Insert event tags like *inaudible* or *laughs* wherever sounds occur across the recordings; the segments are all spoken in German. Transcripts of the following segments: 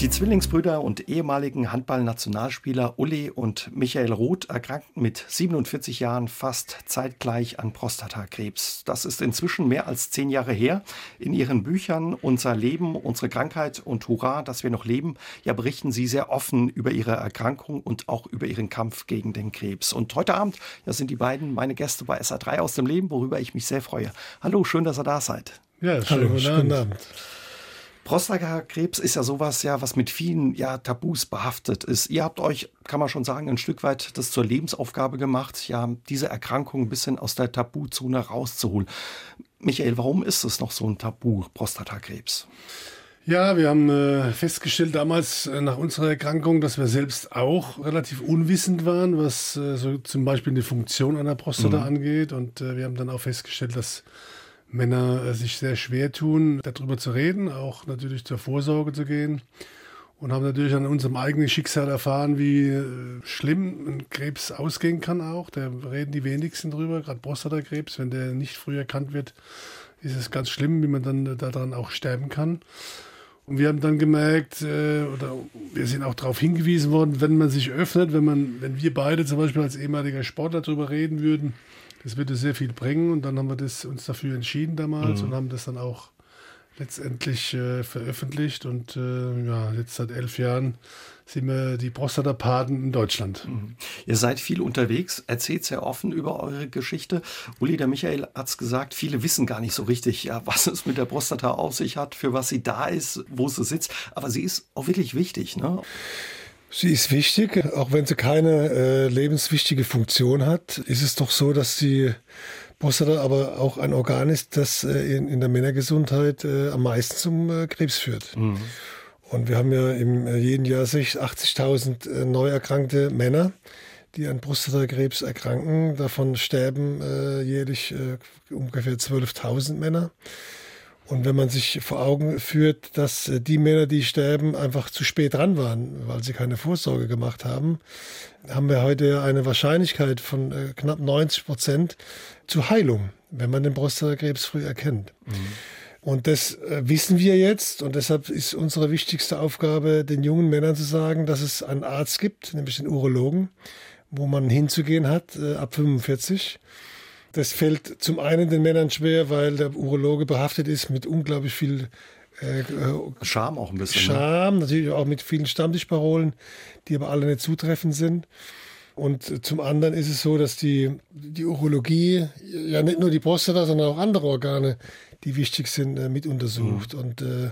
Die Zwillingsbrüder und ehemaligen Handballnationalspieler Uli und Michael Roth erkrankten mit 47 Jahren fast zeitgleich an Prostatakrebs. Das ist inzwischen mehr als zehn Jahre her. In ihren Büchern Unser Leben, unsere Krankheit und Hurra, dass wir noch leben, ja berichten sie sehr offen über ihre Erkrankung und auch über ihren Kampf gegen den Krebs. Und heute Abend ja, sind die beiden meine Gäste bei SA3 aus dem Leben, worüber ich mich sehr freue. Hallo, schön, dass ihr da seid. Ja, schönen guten Abend. Prostatakrebs ist ja sowas, ja, was mit vielen ja, Tabus behaftet ist. Ihr habt euch, kann man schon sagen, ein Stück weit das zur Lebensaufgabe gemacht, ja, diese Erkrankung ein bisschen aus der Tabuzone rauszuholen. Michael, warum ist es noch so ein Tabu, Prostatakrebs? Ja, wir haben äh, festgestellt damals äh, nach unserer Erkrankung, dass wir selbst auch relativ unwissend waren, was äh, so zum Beispiel die Funktion einer Prostata mhm. angeht. Und wir haben dann auch festgestellt, dass Männer äh, sich sehr schwer tun, darüber zu reden, auch natürlich zur Vorsorge zu gehen. Und haben natürlich an unserem eigenen Schicksal erfahren, wie äh, schlimm ein Krebs ausgehen kann auch. Da reden die wenigsten drüber, gerade Prostatakrebs. Wenn der nicht früh erkannt wird, ist es ganz schlimm, wie man dann daran auch sterben kann. Und wir haben dann gemerkt, äh, oder wir sind auch darauf hingewiesen worden, wenn man sich öffnet, wenn man, wenn wir beide zum Beispiel als ehemaliger Sportler darüber reden würden, das würde sehr viel bringen. Und dann haben wir das, uns dafür entschieden damals mhm. und haben das dann auch letztendlich äh, veröffentlicht. Und äh, ja, jetzt seit elf Jahren sind wir die Prostata-Paten in Deutschland. Mhm. Ihr seid viel unterwegs, erzählt sehr offen über eure Geschichte. Uli, der Michael hat es gesagt, viele wissen gar nicht so richtig, ja, was es mit der Prostata auf sich hat, für was sie da ist, wo sie sitzt. Aber sie ist auch wirklich wichtig, ne? Sie ist wichtig, auch wenn sie keine äh, lebenswichtige Funktion hat, ist es doch so, dass die Prostata aber auch ein Organ ist, das äh, in, in, der Männergesundheit äh, am meisten zum äh, Krebs führt. Mhm. Und wir haben ja im äh, jeden Jahr 80.000 äh, neu erkrankte Männer, die an Prostatakrebs erkranken. Davon sterben jährlich ungefähr 12.000 Männer. Und wenn man sich vor Augen führt, dass äh, die Männer, die sterben, einfach zu spät dran waren, weil sie keine Vorsorge gemacht haben, haben wir heute eine Wahrscheinlichkeit von äh, knapp 90 Prozent zur Heilung, wenn man den Prostatakrebs früh erkennt. Mhm. Und das äh, wissen wir jetzt und deshalb ist unsere wichtigste Aufgabe, den jungen Männern zu sagen, dass es einen Arzt gibt, nämlich den Urologen, wo man hinzugehen hat ab 45 das fällt zum einen den Männern schwer, weil der Urologe behaftet ist mit unglaublich viel äh, Scham auch ein bisschen. Ne? Scham, ne? natürlich auch mit vielen Stammtischparolen, die aber alle nicht zutreffend sind. Und zum anderen ist es so, dass die, die Urologie ja nicht nur die Prostata, sondern auch andere Organe, die wichtig sind, äh, mit untersucht. Mhm. Und äh,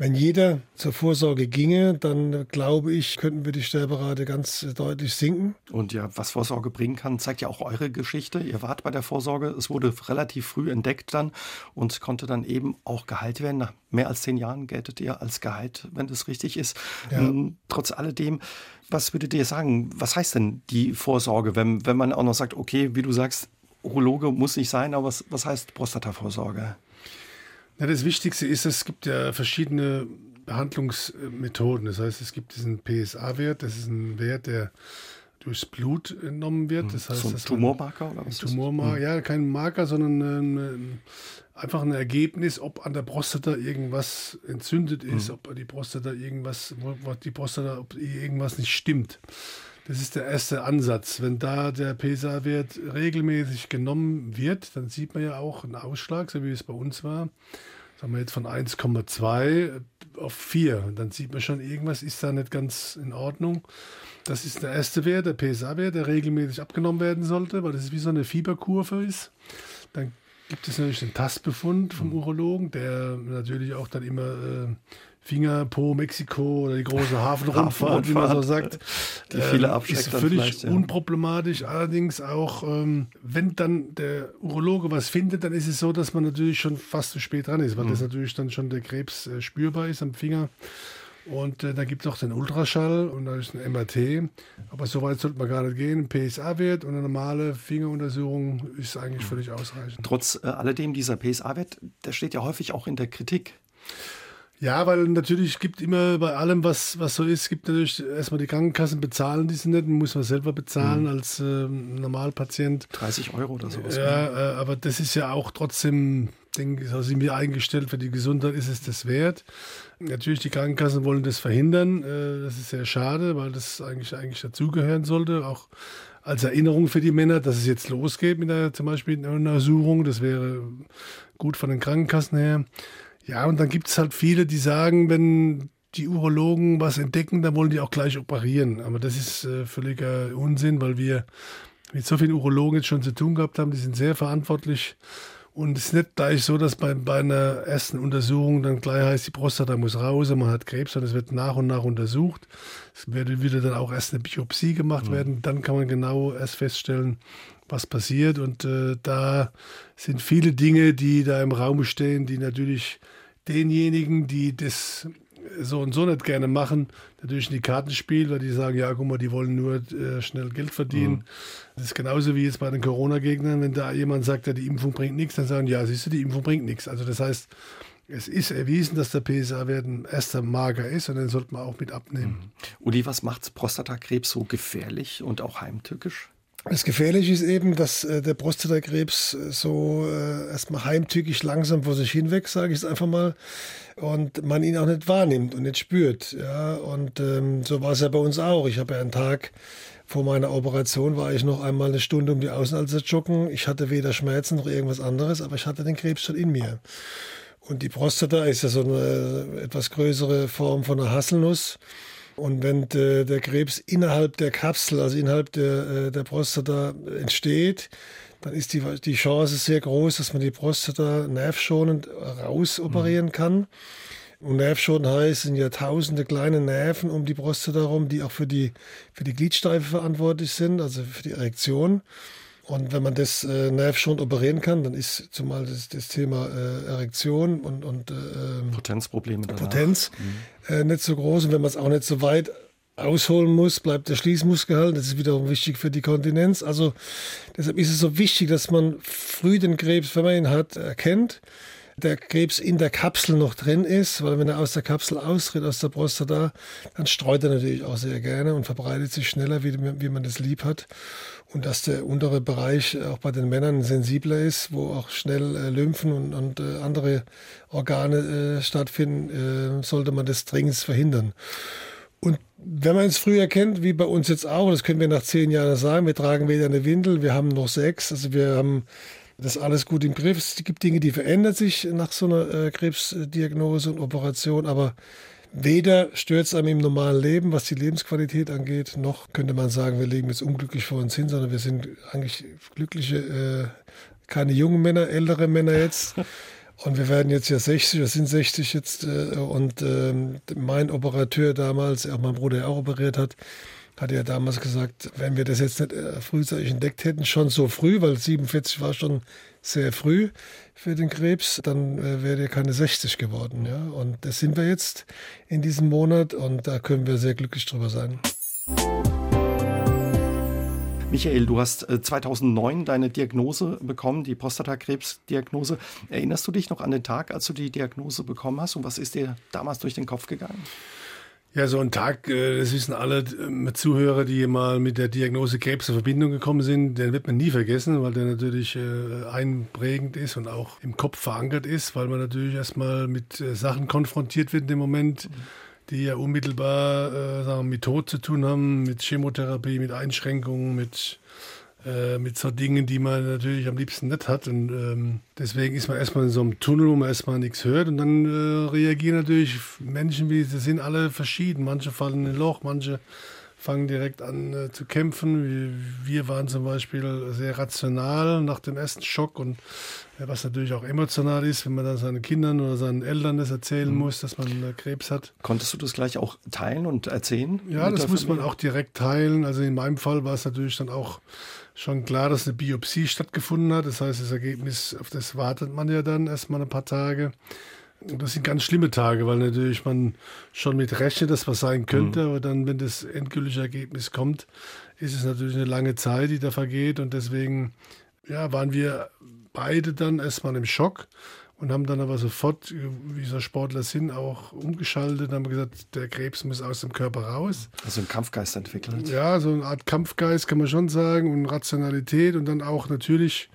wenn jeder zur Vorsorge ginge, dann glaube ich, könnten wir die Sterberate ganz deutlich sinken. Und ja, was Vorsorge bringen kann, zeigt ja auch eure Geschichte. Ihr wart bei der Vorsorge, es wurde relativ früh entdeckt dann und konnte dann eben auch geheilt werden. Nach mehr als zehn Jahren geltet ihr als geheilt, wenn das richtig ist. Ja. Trotz alledem, was würdet ihr sagen, was heißt denn die Vorsorge, wenn, wenn man auch noch sagt, okay, wie du sagst, Urologe muss nicht sein, aber was, was heißt Prostatavorsorge? Ja, das Wichtigste ist, es gibt ja verschiedene Behandlungsmethoden. Das heißt, es gibt diesen PSA-Wert, das ist ein Wert, der durchs Blut entnommen wird. Das heißt, so ein Tumormarker oder was? Tumormarker, hm. ja, kein Marker, sondern ein, einfach ein Ergebnis, ob an der Prostata irgendwas entzündet ist, mhm. ob die Prostata irgendwas, die Prostata, ob irgendwas nicht stimmt. Das ist der erste Ansatz. Wenn da der PSA-Wert regelmäßig genommen wird, dann sieht man ja auch einen Ausschlag, so wie es bei uns war. Sagen wir jetzt von 1,2 auf 4. Dann sieht man schon, irgendwas ist da nicht ganz in Ordnung. Das ist der erste Wert, der PSA-Wert, der regelmäßig abgenommen werden sollte, weil das wie so eine Fieberkurve ist. Dann gibt es natürlich den Tastbefund vom Urologen, der natürlich auch dann immer äh, Finger, Po, Mexiko oder die große Hafenrundfahrt, wie man so sagt. Die viele ähm, Ist völlig ja. unproblematisch. Allerdings auch, ähm, wenn dann der Urologe was findet, dann ist es so, dass man natürlich schon fast zu spät dran ist, weil mhm. das natürlich dann schon der Krebs äh, spürbar ist am Finger. Und äh, da gibt es auch den Ultraschall und da ist ein MRT. Aber so weit sollte man gar nicht gehen. Ein PSA-Wert und eine normale Fingeruntersuchung ist eigentlich völlig ausreichend. Trotz äh, alledem, dieser PSA-Wert, der steht ja häufig auch in der Kritik. Ja, weil natürlich gibt immer bei allem, was, was so ist, gibt natürlich erstmal die Krankenkassen bezahlen diese nicht, muss man selber bezahlen mhm. als äh, Normalpatient. 30 Euro oder sowas. Ja, äh, aber das ist ja auch trotzdem denke, so sind wir eingestellt, für die Gesundheit ist es das wert. Natürlich, die Krankenkassen wollen das verhindern. Äh, das ist sehr schade, weil das eigentlich, eigentlich dazugehören sollte. Auch als Erinnerung für die Männer, dass es jetzt losgeht mit der zum Beispiel einer Untersuchung. Das wäre gut von den Krankenkassen her. Ja, und dann gibt es halt viele, die sagen, wenn die Urologen was entdecken, dann wollen die auch gleich operieren. Aber das ist äh, völliger Unsinn, weil wir mit so vielen Urologen jetzt schon zu tun gehabt haben. Die sind sehr verantwortlich. Und es ist nicht gleich so, dass bei, bei einer ersten Untersuchung dann gleich heißt, die Prostata muss raus man hat Krebs, sondern es wird nach und nach untersucht. Es wird wieder dann auch erst eine Biopsie gemacht mhm. werden. Dann kann man genau erst feststellen, was passiert. Und äh, da sind viele Dinge, die da im Raum stehen, die natürlich denjenigen, die das so und so nicht gerne machen, natürlich in die Karten spielen, weil die sagen, ja, guck mal, die wollen nur äh, schnell Geld verdienen. Mhm. Das ist genauso wie jetzt bei den Corona-Gegnern, wenn da jemand sagt, ja, die Impfung bringt nichts, dann sagen, ja, siehst du, die Impfung bringt nichts. Also das heißt, es ist erwiesen, dass der PSA-Wert ein erster Mager ist und den sollte man auch mit abnehmen. Mhm. Uli, was macht Prostatakrebs so gefährlich und auch heimtückisch? Das Gefährliche ist eben, dass äh, der Prostatakrebs äh, so äh, erstmal heimtückisch langsam vor sich hinweg, sage ich es einfach mal, und man ihn auch nicht wahrnimmt und nicht spürt. Ja, und ähm, so war es ja bei uns auch. Ich habe ja einen Tag vor meiner Operation war ich noch einmal eine Stunde um die Außenalster joggen. Ich hatte weder Schmerzen noch irgendwas anderes, aber ich hatte den Krebs schon in mir. Und die Prostata ist ja so eine etwas größere Form von einer Haselnuss. Und wenn der, der Krebs innerhalb der Kapsel, also innerhalb der, äh, der Prostata entsteht, dann ist die, die Chance sehr groß, dass man die Prostata nervschonend rausoperieren mhm. kann. Und nervschonend heißt, sind ja tausende kleine Nerven um die Prostata herum, die auch für die, für die Gliedsteife verantwortlich sind, also für die Erektion. Und wenn man das äh, nervschonend operieren kann, dann ist zumal das, das Thema äh, Erektion und, und äh, ähm, Potenzprobleme danach. Potenz mhm. äh, nicht so groß. Und wenn man es auch nicht so weit ausholen muss, bleibt der Schließmuskel halten. Das ist wiederum wichtig für die Kontinenz. Also deshalb ist es so wichtig, dass man früh den Krebs, wenn man ihn hat, erkennt der Krebs in der Kapsel noch drin ist, weil wenn er aus der Kapsel austritt, aus der Prostata, dann streut er natürlich auch sehr gerne und verbreitet sich schneller, wie, wie man das lieb hat. Und dass der untere Bereich auch bei den Männern sensibler ist, wo auch schnell äh, Lymphen und, und äh, andere Organe äh, stattfinden, äh, sollte man das dringend verhindern. Und wenn man es früh erkennt, wie bei uns jetzt auch, das können wir nach zehn Jahren sagen, wir tragen weder eine Windel, wir haben noch sechs, also wir haben das alles gut im Griff. Es gibt Dinge, die verändern sich nach so einer äh, Krebsdiagnose und Operation, aber weder stört es einem im normalen Leben, was die Lebensqualität angeht, noch könnte man sagen, wir leben jetzt unglücklich vor uns hin, sondern wir sind eigentlich glückliche, äh, keine jungen Männer, ältere Männer jetzt. *laughs* Und wir werden jetzt ja 60, wir sind 60 jetzt. Äh, und äh, mein Operateur damals, auch mein Bruder, der auch operiert hat, hatte ja damals gesagt, wenn wir das jetzt nicht äh, frühzeitig entdeckt hätten, schon so früh, weil 47 war schon sehr früh für den Krebs, dann äh, wäre er keine 60 geworden. Ja? Und das sind wir jetzt in diesem Monat und da können wir sehr glücklich drüber sein. Michael, du hast 2009 äh, deine Diagnose bekommen, die Prostatakrebsdiagnose. Erinnerst du dich noch an den Tag, als du die Diagnose bekommen hast und was ist dir damals durch den Kopf gegangen? Ja, so ein Tag, äh, das wissen alle ähm, Zuhörer, die mal mit der Diagnose Krebs in Verbindung gekommen sind, den wird man nie vergessen, weil der natürlich äh, einprägend ist und auch im Kopf verankert ist, weil man natürlich erstmal mit äh, Sachen konfrontiert wird in dem Moment, die ja unmittelbar sagen, mit Tod zu tun haben, mit Chemotherapie, mit Einschränkungen, mit äh, mit so Dingen, die man natürlich am liebsten nicht hat. Und ähm, deswegen ist man erstmal in so einem Tunnel, wo man erstmal nichts hört. Und dann äh, reagieren natürlich Menschen, wie sie sind alle verschieden. Manche fallen in ein Loch, manche fangen direkt an äh, zu kämpfen. Wir waren zum Beispiel sehr rational nach dem ersten Schock und äh, was natürlich auch emotional ist, wenn man dann seinen Kindern oder seinen Eltern das erzählen mhm. muss, dass man äh, Krebs hat. Konntest du das gleich auch teilen und erzählen? Ja, das muss man auch direkt teilen. Also in meinem Fall war es natürlich dann auch schon klar, dass eine Biopsie stattgefunden hat. Das heißt, das Ergebnis, auf das wartet man ja dann erstmal ein paar Tage. Und das sind ganz schlimme Tage, weil natürlich man schon mit rechnet, dass was sein könnte, mhm. aber dann, wenn das endgültige Ergebnis kommt, ist es natürlich eine lange Zeit, die da vergeht. Und deswegen ja, waren wir beide dann erstmal im Schock und haben dann aber sofort, wie so Sportler sind, auch umgeschaltet und haben gesagt, der Krebs muss aus dem Körper raus. Also ein Kampfgeist entwickelt. Ja, so eine Art Kampfgeist kann man schon sagen und Rationalität und dann auch natürlich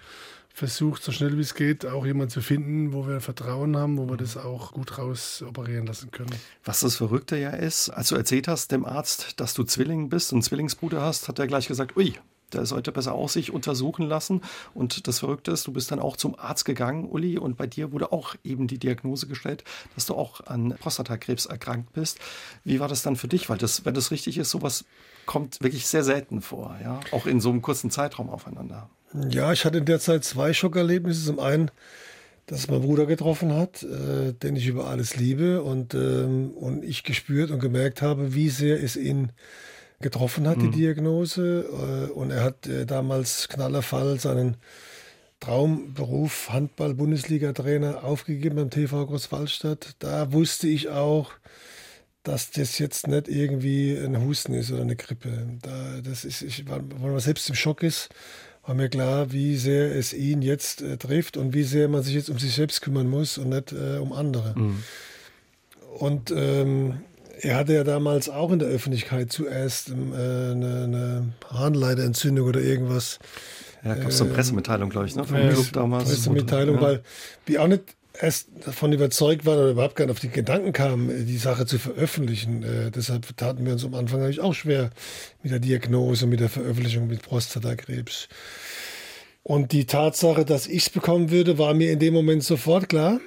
versucht, so schnell wie es geht, auch jemanden zu finden, wo wir Vertrauen haben, wo wir das auch gut raus operieren lassen können. Was das Verrückte ja ist, als du erzählt hast dem Arzt, dass du Zwilling bist und Zwillingsbruder hast, hat er gleich gesagt, ui, der sollte besser auch sich untersuchen lassen. Und das Verrückte ist, du bist dann auch zum Arzt gegangen, Uli, und bei dir wurde auch eben die Diagnose gestellt, dass du auch an Prostatakrebs erkrankt bist. Wie war das dann für dich? Weil das, wenn das richtig ist, sowas kommt wirklich sehr selten vor, ja, auch in so einem kurzen Zeitraum aufeinander. Ja, ich hatte in der Zeit zwei Schockerlebnisse. Zum einen, dass mein Bruder getroffen hat, äh, den ich über alles liebe und, ähm, und ich gespürt und gemerkt habe, wie sehr es ihn getroffen hat, mhm. die Diagnose. Äh, und er hat äh, damals knallerfall seinen Traumberuf Handball-Bundesliga-Trainer aufgegeben beim TV Großwaldstadt. Da wusste ich auch, dass das jetzt nicht irgendwie ein Husten ist oder eine Grippe. Da, das ist, ich, weil man selbst im Schock ist, war mir klar, wie sehr es ihn jetzt äh, trifft und wie sehr man sich jetzt um sich selbst kümmern muss und nicht äh, um andere. Mhm. Und ähm, er hatte ja damals auch in der Öffentlichkeit zuerst ähm, äh, eine, eine Harnleiterentzündung oder irgendwas. Ja, gab es so eine Pressemitteilung, glaube ich, ne? vom Club damals. Pressemitteilung, ja. weil wir auch nicht erst davon überzeugt waren oder überhaupt gar nicht auf die Gedanken kamen, die Sache zu veröffentlichen. Äh, deshalb taten wir uns am Anfang eigentlich auch schwer mit der Diagnose, mit der Veröffentlichung mit Prostatakrebs. Und die Tatsache, dass ich es bekommen würde, war mir in dem Moment sofort klar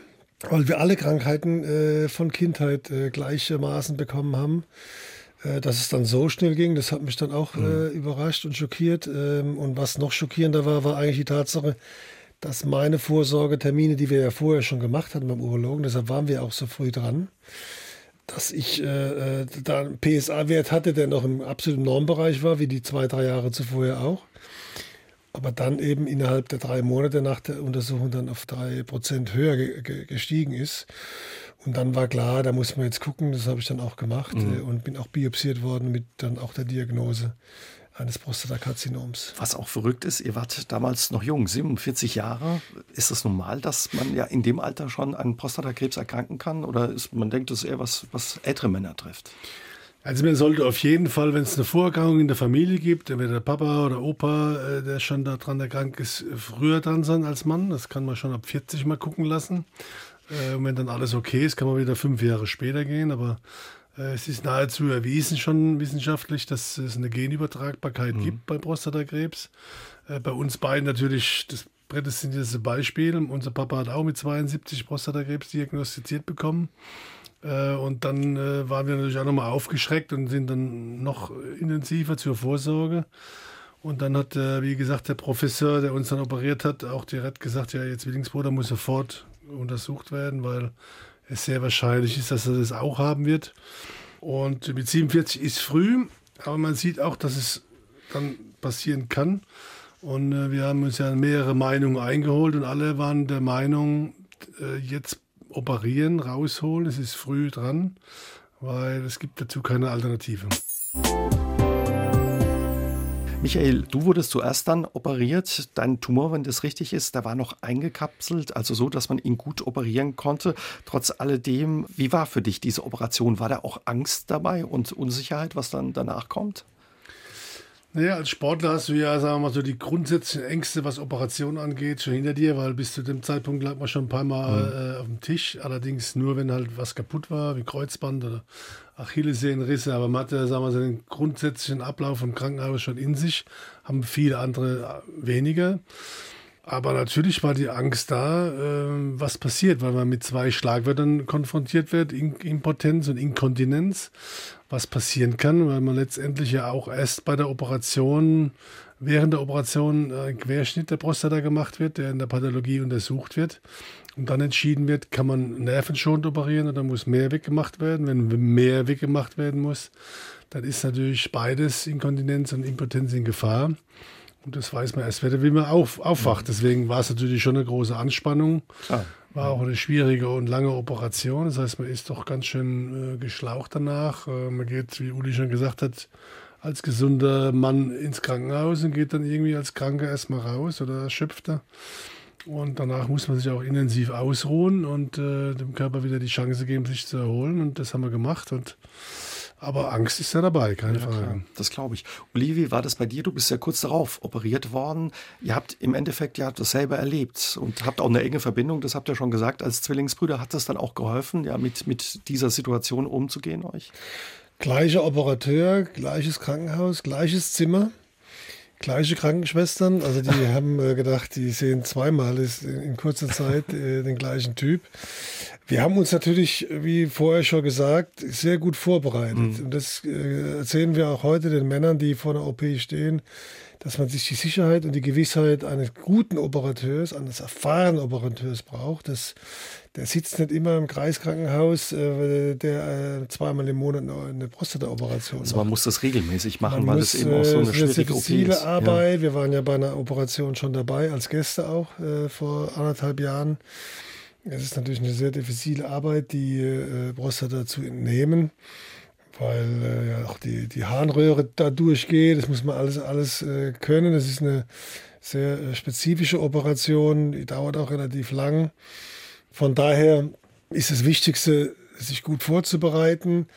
weil wir alle Krankheiten äh, von Kindheit äh, gleichermaßen bekommen haben. Äh, dass es dann so schnell ging, das hat mich dann auch mhm. Äh, überrascht und schockiert. Ähm, und was noch schockierender war, war eigentlich die Tatsache, dass meine Vorsorgetermine, die wir ja vorher schon gemacht hatten beim Urologen, deshalb waren wir auch so früh dran, dass ich äh, äh da einen PSA-Wert hatte, der noch im absoluten Normbereich war, wie die zwei, drei Jahre zuvor auch aber dann eben innerhalb der drei Monate nach der Untersuchung dann auf drei Prozent höher ge gestiegen ist. Und dann war klar, da muss man jetzt gucken, das habe ich dann auch gemacht mhm. Äh, und bin auch biopsiert worden mit dann auch der Diagnose eines Prostatakarzinoms. Was auch verrückt ist, ihr wart damals noch jung, 47 Jahre. Ist es normal, dass man ja in dem Alter schon an Prostatakrebs erkranken kann? Oder ist, man denkt, das ist eher was, was ältere Männer trifft? Also man sollte auf jeden Fall, wenn es eine Vorerkrankung in der Familie gibt, entweder der Papa oder Opa, äh, der schon daran erkrankt ist, früher dran sein als Mann. Das kann man schon ab 40 mal gucken lassen. Äh, und wenn dann alles okay ist, kann man wieder fünf Jahre später gehen. Aber äh, es ist nahezu erwiesen schon wissenschaftlich, dass es eine Genübertragbarkeit mhm. gibt bei Prostatakrebs. bei uns beiden natürlich das prädestinierte Beispiel. Unser Papa hat auch mit 72 Prostatakrebs diagnostiziert bekommen. Äh, und dann äh, waren wir natürlich auch nochmal aufgeschreckt und sind dann noch intensiver zur Vorsorge. Und dann hat, äh, wie gesagt, der Professor, der uns dann operiert hat, auch direkt gesagt, ja, ihr Zwillingsbruder muss sofort untersucht werden, weil es sehr wahrscheinlich ist, dass er das auch haben wird. Und mit 47 ist früh, aber man sieht auch, dass es dann passieren kann. Und wir haben uns ja mehrere Meinungen eingeholt und alle waren der Meinung, jetzt operieren, rausholen. Es ist früh dran, weil es gibt dazu keine Alternative. Michael, du wurdest zuerst dann operiert. Dein Tumor, wenn das richtig ist, der war noch eingekapselt, also so, dass man ihn gut operieren konnte. Trotz alledem, wie war für dich diese Operation? War da auch Angst dabei und Unsicherheit, was dann danach kommt? Naja, als Sportler hast du ja, sagen wir mal, so die grundsätzlichen Ängste, was Operationen angeht, schon hinter dir, weil bis zu dem Zeitpunkt lag man schon ein paar Mal mhm. äh, auf dem Tisch. Allerdings nur, wenn halt was kaputt war, wie Kreuzband oder Achillessehnenrisse. Aber man hatte, sagen wir mal, den grundsätzlichen Ablauf im Krankenhaus schon in sich, haben viele andere äh, weniger. Aber natürlich war die Angst da, äh, was passiert, weil man mit zwei Schlagwörtern konfrontiert wird, In Impotenz und Inkontinenz, was passieren kann, weil man letztendlich ja auch erst bei der Operation, während der Operation ein Querschnitt der Prostata gemacht wird, der in der Pathologie untersucht wird und dann entschieden wird, kann man nervenschonend operieren oder muss mehr weggemacht werden. Wenn mehr weggemacht werden muss, dann ist natürlich beides, Inkontinenz und Impotenz in Gefahr. Und das weiß man erst, wenn man auf, aufwacht. Deswegen war es natürlich schon eine große Anspannung. Klar. War auch eine schwierige und lange Operation. Das heißt, man ist doch ganz schön äh, geschlaucht danach. Äh, man geht, wie Uli schon gesagt hat, als gesunder Mann ins Krankenhaus und geht dann irgendwie als Kranker erstmal raus oder Erschöpfter. Und danach muss man sich auch intensiv ausruhen und äh, dem Körper wieder die Chance geben, sich zu erholen. Und das haben wir gemacht. Und Aber Angst ist ja dabei, keine ja, Frage. Klar. Das glaube ich. Olivier, war das bei dir? Du bist ja kurz darauf operiert worden. Ihr habt im Endeffekt ja dasselbe erlebt und habt auch eine enge Verbindung, das habt ihr schon gesagt, als Zwillingsbrüder. Hat das dann auch geholfen, ja, mit, mit dieser Situation umzugehen euch? Gleicher Operateur, gleiches Krankenhaus, gleiches Zimmer gleiche Krankenschwestern. Also die *laughs* haben äh, gedacht, die sehen zweimal in kurzer Zeit äh, den gleichen Typ. Wir haben uns natürlich, wie vorher schon gesagt, sehr gut vorbereitet. Mhm. Und das äh, erzählen wir auch heute den Männern, die vor der OP stehen, dass man sich die Sicherheit und die Gewissheit eines guten Operateurs, eines erfahrenen Operateurs braucht. Das, der sitzt nicht immer im Kreiskrankenhaus, äh, der äh, zweimal im Monat eine Prostata-Operation Also man muss das regelmäßig machen, man weil muss, es eben auch so eine schwierige OP ist. Arbeit. Ja. Wir waren ja bei einer Operation schon dabei, als Gäste auch, vor anderthalb Jahren. Es ist natürlich eine sehr diffizile Arbeit, die äh, Prostata zu entnehmen, weil äh, ja auch die, die Harnröhre da durchgeht. Das muss man alles, alles äh, können. Das ist eine sehr äh, spezifische Operation, die dauert auch relativ lang. Von daher ist das Wichtigste, sich gut vorzubereiten,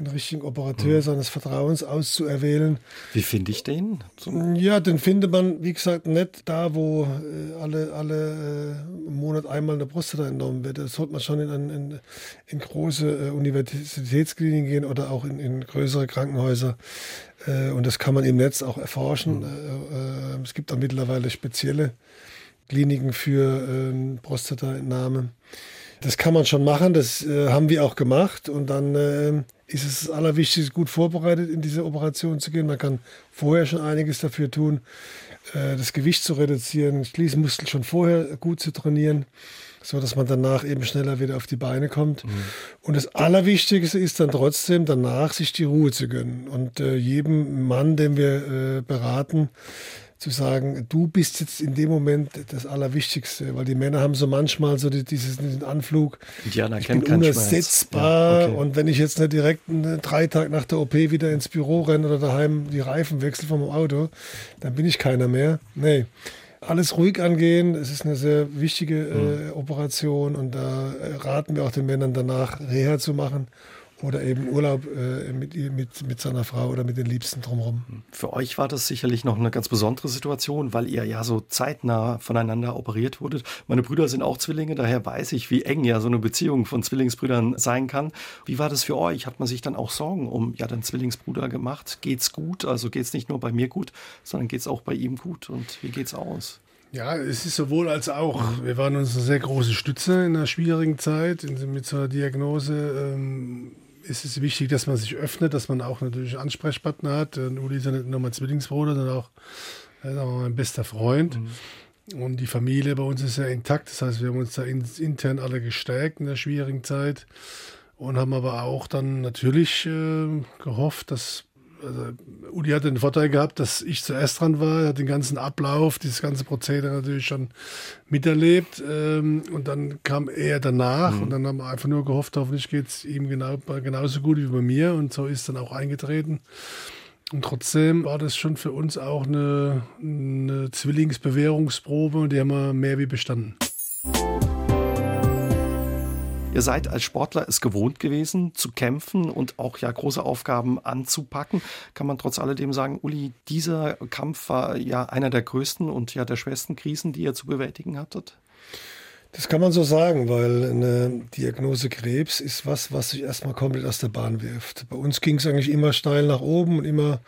den richtigen Operateur mhm. seines Vertrauens auszuerwählen. Wie finde ich den? Ja, den findet man, wie gesagt, nicht da, wo äh, alle, alle äh, Monat einmal eine Prostata entnommen wird. Das sollte man schon in, in, in große äh, Universitätskliniken gehen oder auch in, in größere Krankenhäuser. Äh, und das kann man im Netz auch erforschen. Mhm. Äh, äh, es gibt auch mittlerweile spezielle Kliniken für Prostataentnahme. Das kann man schon machen, das haben wir auch gemacht und dann ähm, ist es das Allerwichtigste, gut vorbereitet in diese Operation zu gehen. Man kann vorher schon einiges dafür tun, äh, das Gewicht zu reduzieren, Schließmuskel schon vorher gut zu trainieren, so dass man danach eben schneller wieder auf die Beine kommt. Mhm. Und das Allerwichtigste ist dann trotzdem danach, sich die Ruhe zu gönnen. Und äh, jedem Mann, den wir äh, beraten, zu sagen, du bist jetzt in dem Moment das Allerwichtigste, weil die Männer haben so manchmal so die, dieses, diesen Anflug, Indianer ich bin unersetzbar ja, okay. und wenn ich jetzt nicht direkt drei Tage nach der OP wieder ins Büro renne oder daheim die Reifen wechsle vom Auto, dann bin ich keiner mehr. Nee. Alles ruhig angehen, es ist eine sehr wichtige äh, mhm. Operation und da raten wir auch den Männern danach Reha zu machen oder eben Urlaub äh, mit, mit, mit seiner Frau oder mit den Liebsten drumherum. Für euch war das sicherlich noch eine ganz besondere Situation, weil ihr ja so zeitnah voneinander operiert wurdet. Meine Brüder sind auch Zwillinge, daher weiß ich, wie eng ja so eine Beziehung von Zwillingsbrüdern sein kann. Wie war das für euch? Hat man sich dann auch Sorgen um ja den Zwillingsbruder gemacht? Geht's gut? Also geht's nicht nur bei mir gut, sondern geht's auch bei ihm gut? Und wie geht's aus? Ja, es ist sowohl als auch. Wir waren uns eine sehr große Stütze in einer schwierigen Zeit mit so einer Diagnose. Ähm, ist es wichtig, dass man sich öffnet, dass man auch natürlich Ansprechpartner hat. Und Uli ist ja nicht nur mein Zwillingsbruder, sondern auch, äh, mein bester Freund. Mhm. Und die Familie bei uns ist ja intakt. Das heißt, wir haben uns da intern alle gestärkt in der schwierigen Zeit und haben aber auch dann natürlich äh, gehofft, dass also Uli hat den Vorteil gehabt, dass ich zuerst dran war, er hat den ganzen Ablauf, dieses ganze Prozedere natürlich schon miterlebt ähm, und dann kam er danach mhm. und dann haben wir einfach nur gehofft, hoffentlich geht es ihm genau, genauso gut wie bei mir und so ist dann auch eingetreten. Und trotzdem war das schon für uns auch eine, eine Zwillingsbewährungsprobe und die haben wir mehr wie bestanden. Ihr seid als Sportler es gewohnt gewesen, zu kämpfen und auch ja große Aufgaben anzupacken. Kann man trotz alledem sagen, Uli, dieser Kampf war ja einer der größten und ja der schwersten Krisen, die ihr zu bewältigen hattet? Das kann man so sagen, weil eine Diagnose Krebs ist was, was sich erstmal komplett aus der Bahn wirft. Bei uns ging es eigentlich immer steil nach oben und immer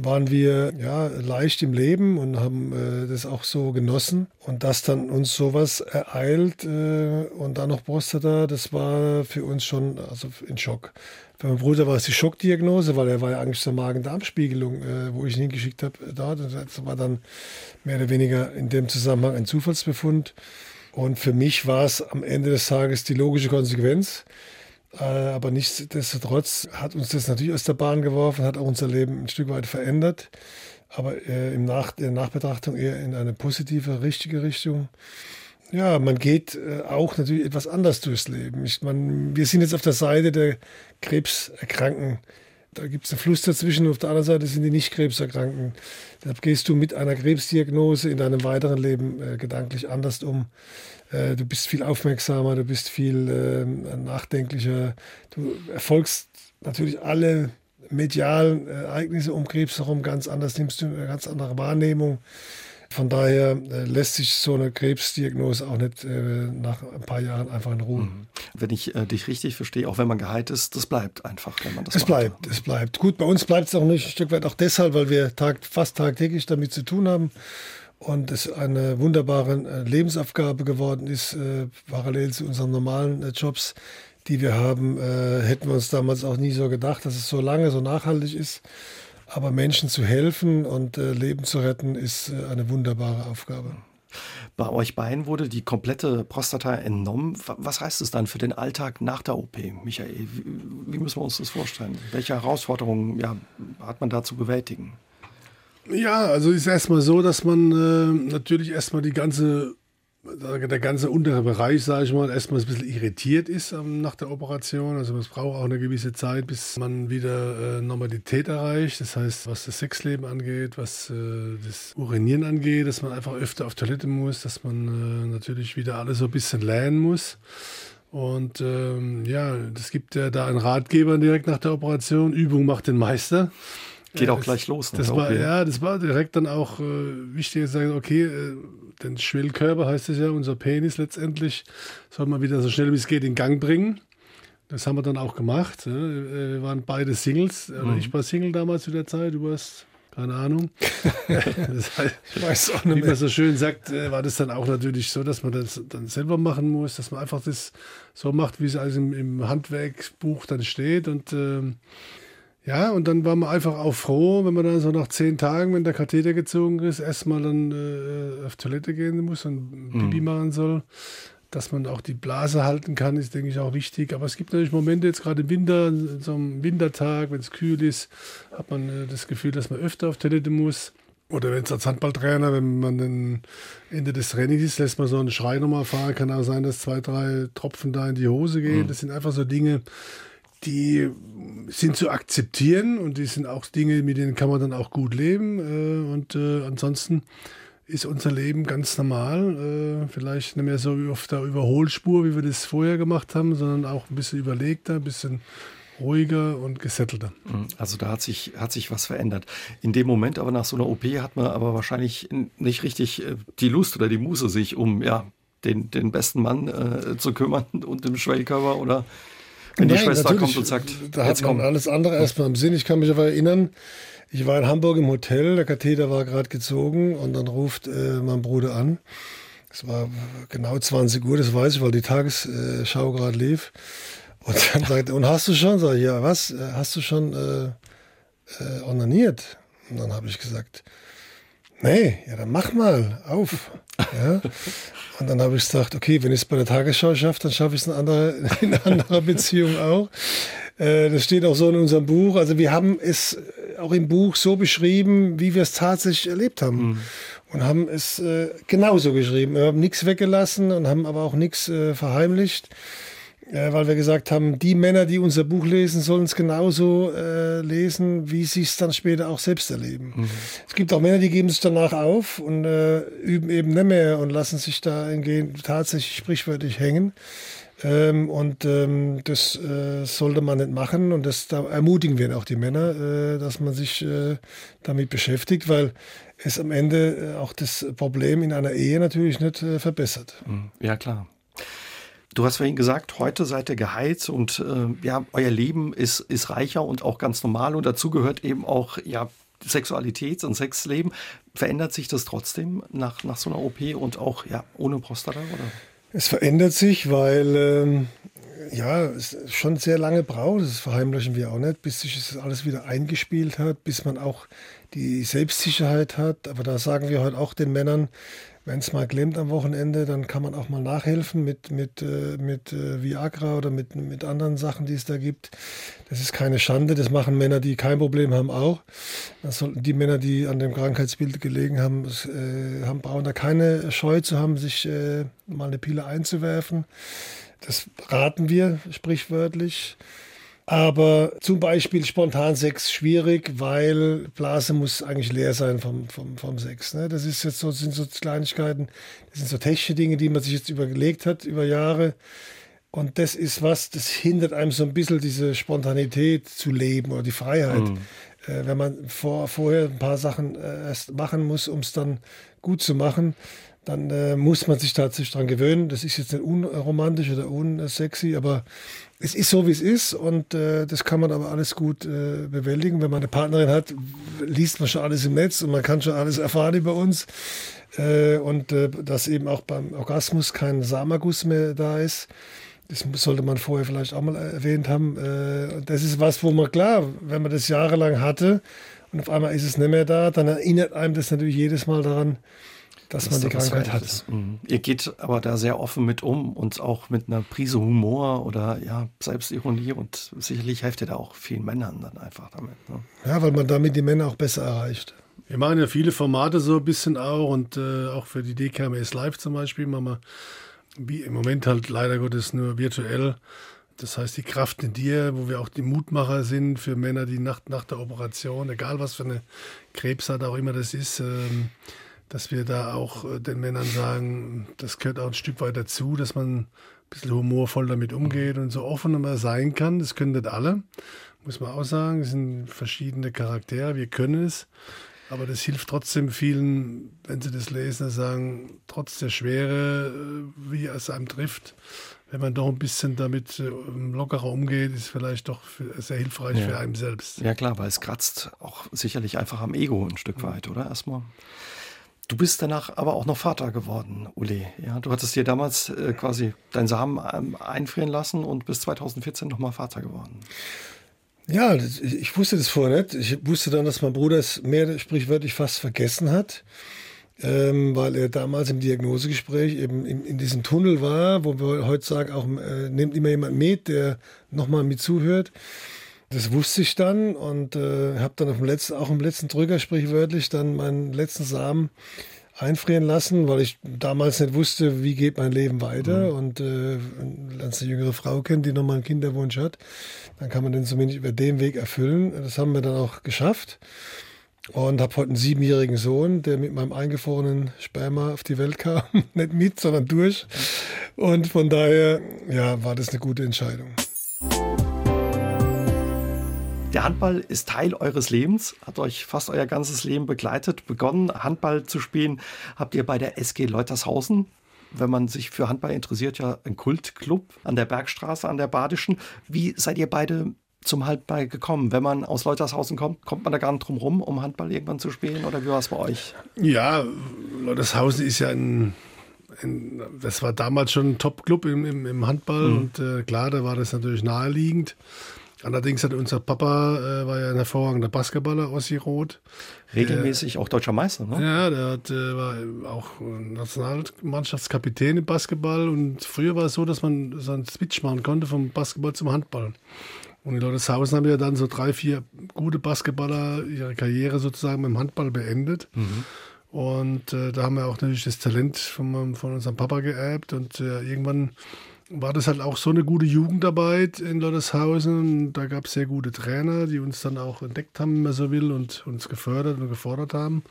waren wir ja leicht im Leben und haben äh, das auch so genossen. Und dass dann uns sowas ereilt äh, und dann noch Prostata, das war für uns schon also ein Schock. Für meinen Bruder war es die Schockdiagnose, weil er war ja eigentlich zur Magen-Darm-Spiegelung, äh, wo ich ihn hingeschickt habe, da. Das war dann mehr oder weniger in dem Zusammenhang ein Zufallsbefund. Und für mich war es am Ende des Tages die logische Konsequenz. Äh, aber nichtsdestotrotz hat uns das natürlich aus der Bahn geworfen, hat auch unser Leben ein Stück weit verändert. Aber äh, im Nach in Nachbetrachtung eher in eine positive, richtige Richtung. Ja, man geht äh, auch natürlich etwas anders durchs Leben. Ich meine, wir sind jetzt auf der Seite der Krebserkrankten. Da gibt es einen Fluss dazwischen. Auf der anderen Seite sind die nicht Krebserkrankten. Deshalb gehst du mit einer Krebsdiagnose in deinem weiteren Leben äh, gedanklich anders um. Äh, du bist viel aufmerksamer, du bist viel äh, nachdenklicher, du erfolgst natürlich alle medialen Ereignisse um Krebs herum ganz anders, nimmst du eine ganz andere Wahrnehmung. Von daher äh, lässt sich so eine Krebsdiagnose auch nicht äh, nach ein paar Jahren einfach in Ruhe. Mhm. Wenn ich äh, dich richtig verstehe, auch wenn man geheilt ist, das bleibt einfach, wenn man das Es macht. bleibt, es bleibt. Gut, bei uns bleibt es auch nicht ein Stück weit auch deshalb, weil wir tag, fast tagtäglich damit zu tun haben und es eine wunderbare Lebensaufgabe geworden ist, parallel zu unseren normalen Jobs, die wir haben, hätten wir uns damals auch nie so gedacht, dass es so lange, so nachhaltig ist. Aber Menschen zu helfen und äh, Leben zu retten, ist äh, eine wunderbare Aufgabe. Bei euch beiden wurde die komplette Prostata entnommen. Was heißt es dann für den Alltag nach der OP, Michael? Wie, wie müssen wir uns das vorstellen? Welche Herausforderungen ja, hat man da zu bewältigen? Ja, also ist erstmal so, dass man äh, natürlich erstmal die ganze der ganze untere Bereich, sage ich mal, erstmal ein bisschen irritiert ist ähm, nach der Operation. Also es braucht auch eine gewisse Zeit, bis man wieder äh, Normalität erreicht. Das heißt, was das Sexleben angeht, was äh, das Urinieren angeht, dass man einfach öfter auf Toilette muss, dass man äh, natürlich wieder alles so ein bisschen lernen muss. Und ähm, ja, es gibt ja da einen Ratgeber direkt nach der Operation. Übung macht den Meister. Geht auch das, gleich los. Das war, ja, das war direkt dann auch äh, wichtig zu sagen, okay, äh, den Schwellkörper heißt es ja, unser Penis letztendlich, soll man wieder so schnell wie es geht in Gang bringen. Das haben wir dann auch gemacht. Ja. Äh, wir waren beide Singles. Mhm. Ich war Single damals zu der Zeit, du warst, keine Ahnung. *laughs* das heißt, ich weiß auch nicht Wie man so schön sagt, äh, war das dann auch natürlich so, dass man das dann selber machen muss, dass man einfach das so macht, wie es also im, im Handwerksbuch dann steht. Und ähm, ja, und dann waren wir einfach auch froh, wenn man dann so nach zehn Tagen, wenn der Katheter gezogen ist, erstmal dann äh, auf Toilette gehen muss und Pipi mhm. machen soll. Dass man auch die Blase halten kann, ist, denke ich, auch wichtig. Aber es gibt natürlich Momente, jetzt gerade im Winter, so einem Wintertag, wenn es kühl ist, hat man äh, das Gefühl, dass man öfter auf Toilette muss. Oder wenn es als Handballtrainer, wenn man dann Ende des Trainings ist, lässt man so einen Schrei nochmal fahren. Kann auch sein, dass zwei, drei Tropfen da in die Hose gehen. Mhm. Das sind einfach so Dinge, die sind zu akzeptieren und die sind auch Dinge, mit denen kann man dann auch gut leben. Äh, und äh, ansonsten ist unser Leben ganz normal. Äh, vielleicht nicht mehr so wie auf der Überholspur, wie wir das vorher gemacht haben, sondern auch ein bisschen überlegter, ein bisschen ruhiger und gesettelter. Mhm. Also da hat sich, hat sich was verändert. In dem Moment aber nach so einer OP hat man aber wahrscheinlich nicht richtig die Lust oder die Muße, sich um ja, den, den besten Mann äh, zu kümmern *laughs* und den Schwellkörper oder wenn Nein, die Schwester kommt und sagt, da hat man alles andere erstmal im Sinn. Ich kann mich aber erinnern, ich war in Hamburg im Hotel, der Katheter war gerade gezogen und dann ruft äh, mein Bruder an. Es war genau 20 Uhr, das weiß ich, weil die Tagesschau gerade lief. Und dann sagt er, und hast du schon? Sag ich, ja, was? Äh, hast du schon äh, äh, onaniert? Und dann habe ich gesagt, nee, ja, dann mach mal auf. Ja? Und dann habe ich gesagt, okay, wenn ich es bei der Tagesschau schaffe, dann schaffe ich es in, andere, *laughs* in anderer Beziehung auch. Äh, das steht auch so in unserem Buch. Also wir haben es auch im Buch so beschrieben, wie wir es tatsächlich erlebt haben. Mhm. Und haben es äh, genauso geschrieben. Wir haben nichts weggelassen und haben aber auch nichts äh, verheimlicht äh, weil wir gesagt haben, die Männer, die unser Buch lesen, sollen es genauso äh, lesen, wie sie es dann später auch selbst erleben. Mhm. Es gibt auch Männer, die geben es danach auf und äh, üben eben nicht mehr und lassen sich da hingehen, tatsächlich sprichwörtlich hängen. Ähm, und ähm, das äh, sollte man nicht machen und das da ermutigen wir auch die Männer, äh, dass man sich äh, damit beschäftigt, weil es am Ende äh, auch das Problem in einer Ehe natürlich nicht äh, verbessert. Mhm. Ja, klar. Du hast vorhin gesagt, heute seid ihr geheilt und äh, ja, euer Leben ist, ist reicher und auch ganz normal und dazu gehört eben auch ja, Sexualität und Sexleben. Verändert sich das trotzdem nach, nach so einer OP und auch ja, ohne Prostata? Oder? Es verändert sich, weil ähm, ja, es schon sehr lange braucht, das verheimlichen wir auch nicht, bis sich das alles wieder eingespielt hat, bis man auch die Selbstsicherheit hat. Aber da sagen wir heute auch den Männern, wenn es mal klemmt am Wochenende, dann kann man auch mal nachhelfen mit, mit, äh, mit äh, Viagra oder mit, mit anderen Sachen, die es da gibt. Das ist keine Schande, das machen Männer, die kein Problem haben, auch. Das sollten die Männer, die an dem Krankheitsbild gelegen haben, äh, haben brauchen da keine Scheu zu haben, sich mal eine Pille einzuwerfen. Das raten wir sprichwörtlich. Aber zum Beispiel Spontansex schwierig, weil Blase muss eigentlich leer sein vom, vom, vom Sex. Ne? Das ist jetzt so, sind so Kleinigkeiten, das sind so technische Dinge, die man sich jetzt überlegt hat über Jahre. Und das ist was, das hindert einem so ein bisschen diese Spontanität zu leben oder die Freiheit. Mhm. Äh, wenn man vor, vorher ein paar Sachen äh, erst machen muss, um es dann gut zu machen, dann äh, muss man sich tatsächlich daran gewöhnen. Das ist jetzt nicht unromantisch oder unsexy, aber es ist so, wie es ist und äh, das kann man aber alles gut äh, bewältigen. Wenn man eine Partnerin hat, liest man schon alles im Netz und man kann schon alles erfahren über uns. Äh, und äh, dass eben auch beim Orgasmus kein Samaguss mehr da ist. Das sollte man vorher vielleicht auch mal erwähnt haben. Äh, das ist was, wo man klar, wenn man das jahrelang hatte und auf einmal ist es nicht mehr da, dann erinnert einem das natürlich jedes Mal daran, dass man die Krankheit hat. Mhm. Ihr geht aber da sehr offen mit um und auch mit einer Prise Humor oder ja, Selbstironie und sicherlich helft ihr da auch vielen Männern dann einfach damit. Ne? Ja, weil man damit die Männer auch besser erreicht. Wir machen ja viele Formate so ein bisschen auch und äh, auch für die DKMS Live zum Beispiel machen wir wie im Moment halt leider Gottes nur virtuell. Das heißt, die Kraft in dir, wo wir auch die Mutmacher sind für Männer, die nach, nach der Operation, egal was für eine Krebsart auch immer das ist, ähm, dass wir da auch äh, den Männern sagen, das gehört auch ein Stück weit dazu, dass man ein bisschen humorvoll damit umgeht und so offen man sein kann. Das können nicht alle, muss man auch sagen. Es sind verschiedene Charaktere, wir können es. Aber das hilft trotzdem vielen, wenn sie das lesen, sagen, trotz der Schwere, äh, wie es einem trifft, wenn man doch ein bisschen damit äh, lockerer umgeht, ist vielleicht doch sehr hilfreich ja. für einen selbst. Ja klar, weil es kratzt auch sicherlich einfach am Ego ein Stück weit, oder? Erstmal. Du bist danach aber auch noch Vater geworden, Uli. Ja, du hattest dir damals äh, quasi deinen Samen ähm, einfrieren lassen und bis 2014 nochmal Vater geworden. Ja, ich wusste das vorher nicht. Ich wusste dann, dass mein Bruder es mehr sprichwörtlich fast vergessen hat, ähm, weil er damals im Diagnosegespräch eben in, in diesem Tunnel war, wo wir heute sagen, auch äh, nimmt immer jemand mit, der nochmal mit zuhört. Das wusste ich dann und äh, habe dann auf dem letzten, auch im letzten Drücker sprichwörtlich dann meinen letzten Samen einfrieren lassen, weil ich damals nicht wusste, wie geht mein Leben weiter. Mhm. Und äh, wenn man eine jüngere Frau kennt, die nochmal einen Kinderwunsch hat, dann kann man den zumindest über den Weg erfüllen. Das haben wir dann auch geschafft. Und habe heute einen siebenjährigen Sohn, der mit meinem eingefrorenen Sperma auf die Welt kam. *laughs* nicht mit, sondern durch. Und von daher, ja, war das eine gute Entscheidung. Der Handball ist Teil eures Lebens, hat euch fast euer ganzes Leben begleitet. Begonnen, Handball zu spielen, habt ihr bei der SG Leutershausen. Wenn man sich für Handball interessiert, ja ein Kultclub an der Bergstraße, an der Badischen. Wie seid ihr beide zum Handball gekommen? Wenn man aus Leutershausen kommt, kommt man da gar nicht drum rum, um Handball irgendwann zu spielen? Oder wie war es bei euch? Ja, Leutershausen ist ja ein das war damals schon ein Top-Club im, im, im, Handball mhm. und äh, klar, da war das natürlich naheliegend. Allerdings hat unser Papa, äh, war ja ein hervorragender Basketballer, Ossi Roth. Regelmäßig der, auch deutscher Meister, ne? Ja, der hat, äh, war auch Nationalmannschaftskapitän im Basketball und früher war es so, dass man so einen Switch machen konnte vom Basketball zum Handball. Und in Lotteshausen haben ja dann so drei, vier gute Basketballer ihre Karriere sozusagen mit dem Handball beendet. Mhm. Und äh, da haben wir auch natürlich das Talent von, von unserem Papa geerbt und äh, irgendwann war das halt auch so eine gute Jugendarbeit in Lotteshausen. Da gab es sehr gute Trainer, die uns dann auch entdeckt haben, wenn man so will, und uns gefördert und gefordert haben.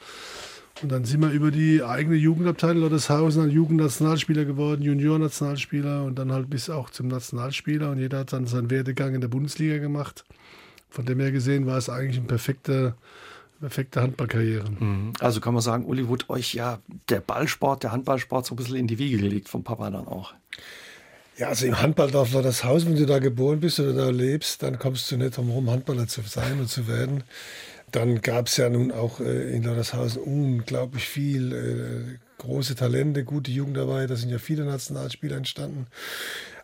Und dann sind wir über die eigene Jugendabteilung Lotteshausen dann Jugendnationalspieler geworden, Junior-Nationalspieler und dann halt bis auch zum Nationalspieler. Und jeder hat dann seinen Werdegang in der Bundesliga gemacht. Von dem her gesehen war es eigentlich eine perfekte, perfekte Handballkarriere. Mhm. Also kann man sagen, Uli wurde euch ja der Ballsport, der Handballsport so ein bisschen in die Wiege gelegt vom Papa dann auch. Ja, also im Handball darf man das Haus, wenn du da geboren bist oder da lebst, dann kommst du nicht drum herum, Handballer zu sein und zu werden. Dann gab es ja nun auch äh, in Lordershausen unglaublich viel äh, große Talente, gute Jugendarbeit. Da sind ja viele Nationalspieler entstanden.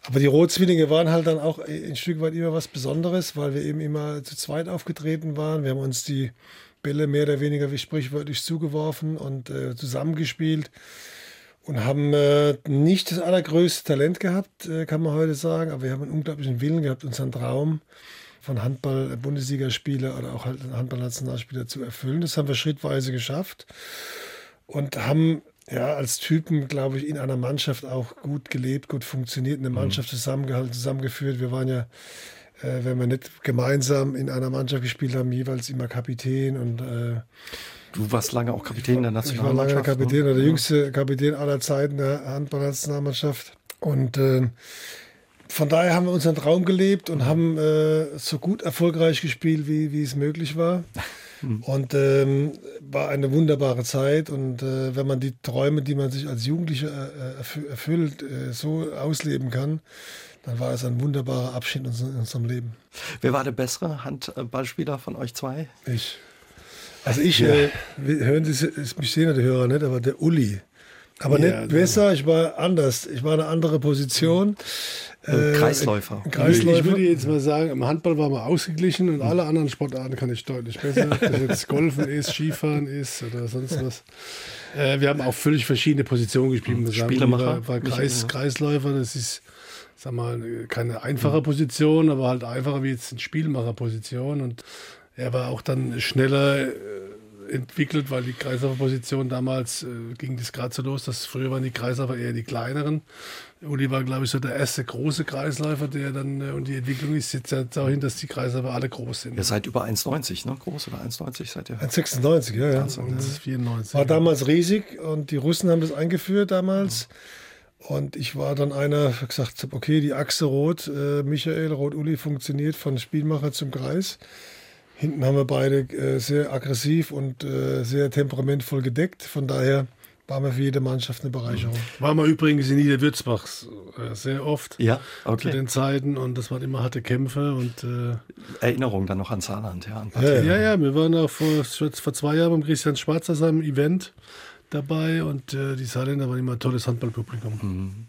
Aber die Rotzwillinge waren halt dann auch ein Stück weit immer was Besonderes, weil wir eben immer zu zweit aufgetreten waren. Wir haben uns die Bälle mehr oder weniger wie sprichwörtlich zugeworfen und äh, zusammengespielt und haben äh, nicht das allergrößte Talent gehabt, äh, kann man heute sagen, aber wir haben einen unglaublichen Willen gehabt, unseren Traum von Handball-Bundesligaspieler oder auch halt Handball-Nationalspieler zu erfüllen. Das haben wir schrittweise geschafft und haben ja als Typen, glaube ich, in einer Mannschaft auch gut gelebt, gut funktioniert, eine mhm. Mannschaft zusammengehalten, zusammengeführt. Wir waren ja äh, wenn wir nicht gemeinsam in einer Mannschaft gespielt haben, jeweils immer Kapitän und äh, Du warst lange auch Kapitän der Nationalmannschaft. Ich war lange Kapitän, ne? der jüngste Kapitän aller Zeiten der Handballnationalmannschaft. Und äh, von daher haben wir unseren Traum gelebt und haben äh, so gut erfolgreich gespielt, wie, wie es möglich war. *laughs* Und ähm, war eine wunderbare Zeit. Und äh, wenn man die Träume, die man sich als Jugendlicher äh, erfüllt, äh, so ausleben kann, dann war es ein wunderbarer Abschied in unserem Leben. Wer war der bessere Handballspieler von euch zwei? Ich. Also ich, ja. äh, hören Sie mich sehen die Hörer nicht, aber der Uli. Aber ja, nicht besser, ich war anders. Ich war eine andere Position. Äh, Kreisläufer. Kreisläufer. Ich würde jetzt mal sagen, im Handball war man ausgeglichen und alle anderen Sportarten kann ich deutlich besser. Ob das jetzt Golfen ist, Skifahren ist oder sonst was. Äh, wir haben auch völlig verschiedene Positionen gespielt. Spielermacher. War, war Kreis, Kreisläufer, das ist sag mal, keine einfache Position, aber halt einfacher wie jetzt eine Spielmacherposition. Und er war auch dann schneller äh, entwickelt, weil die Kreisläuferposition damals äh, ging das gerade so los, dass früher waren die Kreisläufer eher die kleineren. Uli war, glaube ich, so der erste große Kreisläufer, der dann, äh, und die Entwicklung ist jetzt ja dahin, dass die Kreisläufer alle groß sind. Ihr seid über 1,90, ne? Groß oder 1,90 seid ihr? 1,96, ja, ja. 1,94. War damals riesig und die Russen haben das eingeführt damals. Und ich war dann einer, gesagt okay, die Achse rot, äh, Michael, Rot-Uli funktioniert von Spielmacher zum Kreis. Hinten haben wir beide äh, sehr aggressiv und äh, sehr temperamentvoll gedeckt. Von daher waren wir für jede Mannschaft eine Bereicherung. Waren wir übrigens in Niederwürzbach äh, sehr oft ja, okay. zu den Zeiten und das waren immer harte Kämpfe und äh Erinnerung dann noch an Saarland, ja. An ja, ja, ja, wir waren auch vor, vor zwei Jahren beim Christian Schwarzer seinem Event dabei und äh, die Saarländer waren immer ein tolles Handballpublikum. Mhm.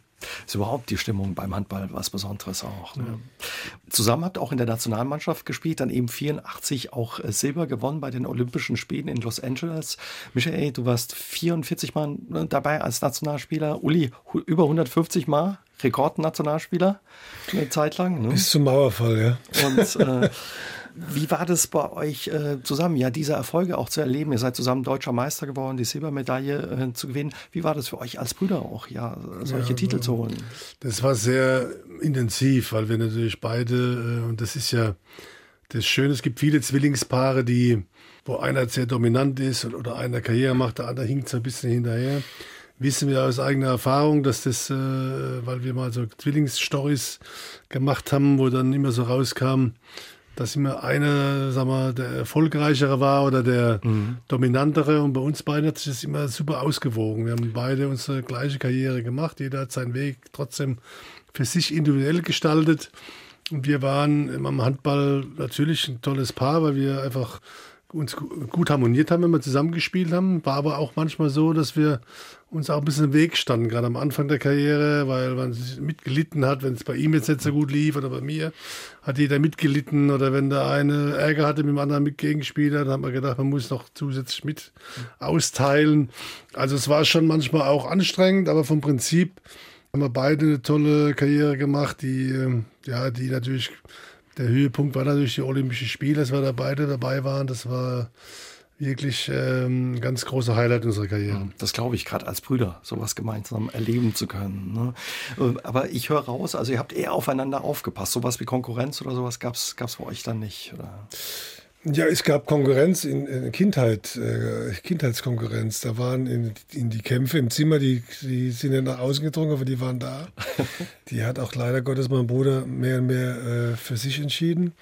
Ist überhaupt die Stimmung beim Handball was Besonderes auch. Ne? Ja. Zusammen habt auch in der Nationalmannschaft gespielt, dann eben 84 auch äh, Silber gewonnen bei den Olympischen Spielen in Los Angeles. Michael, du warst 44 Mal ne, dabei als Nationalspieler. Uli, über 150 Mal Rekordnationalspieler eine Zeit lang. Ne? Bis zum Mauerfall, ja. Und äh, *laughs* Wie war das bei euch äh, zusammen, ja, diese Erfolge auch zu erleben? Ihr seid zusammen deutscher Meister geworden, die Silbermedaille äh, zu gewinnen. Wie war das für euch als Brüder auch, ja, solche ja, Titel zu holen? Das war sehr intensiv, weil wir natürlich beide, äh, und das ist ja das Schöne, es gibt viele Zwillingspaare, die, wo einer sehr dominant ist oder einer Karriere macht, der andere hinkt so ein bisschen hinterher wissen wir aus eigener Erfahrung, dass das, äh, weil wir mal so Zwillingsstories gemacht haben, wo dann immer so rauskam, dass immer einer, sag mal, der erfolgreichere war oder der mhm. dominantere. Und bei uns beiden hat sich das immer super ausgewogen. Wir haben beide unsere gleiche Karriere gemacht. Jeder hat seinen Weg trotzdem für sich individuell gestaltet. Und wir waren im Handball natürlich ein tolles Paar, weil wir einfach uns gut harmoniert haben, wenn wir zusammengespielt haben. War aber auch manchmal so, dass wir uns auch ein bisschen im Weg standen, gerade am Anfang der Karriere, weil man sich mitgelitten hat, wenn es bei ihm jetzt nicht so gut lief oder bei mir, hat jeder mitgelitten oder wenn der eine Ärger hatte mit dem anderen Mitgegenspieler, dann hat man gedacht, man muss noch zusätzlich mit austeilen. Also es war schon manchmal auch anstrengend, aber vom Prinzip haben wir beide eine tolle Karriere gemacht, die, ja, die natürlich der Höhepunkt war natürlich die Olympischen Spiele, dass wir da beide dabei waren. Das war wirklich ähm, ganz große Highlight unserer Karriere. Das glaube ich, gerade als Brüder, sowas gemeinsam erleben zu können. Ne? Äh, aber ich höre raus, also ihr habt eher aufeinander aufgepasst. Sowas wie Konkurrenz oder sowas gab es bei euch dann nicht, oder? Ja, es gab Konkurrenz in, in Kindheit, äh, Kindheitskonkurrenz. Da waren in, in, die Kämpfe im Zimmer, die, die sind ja nach außen gedrungen, aber die waren da. *laughs* Die hat auch leider Gottes mein Bruder mehr und mehr äh, für sich entschieden,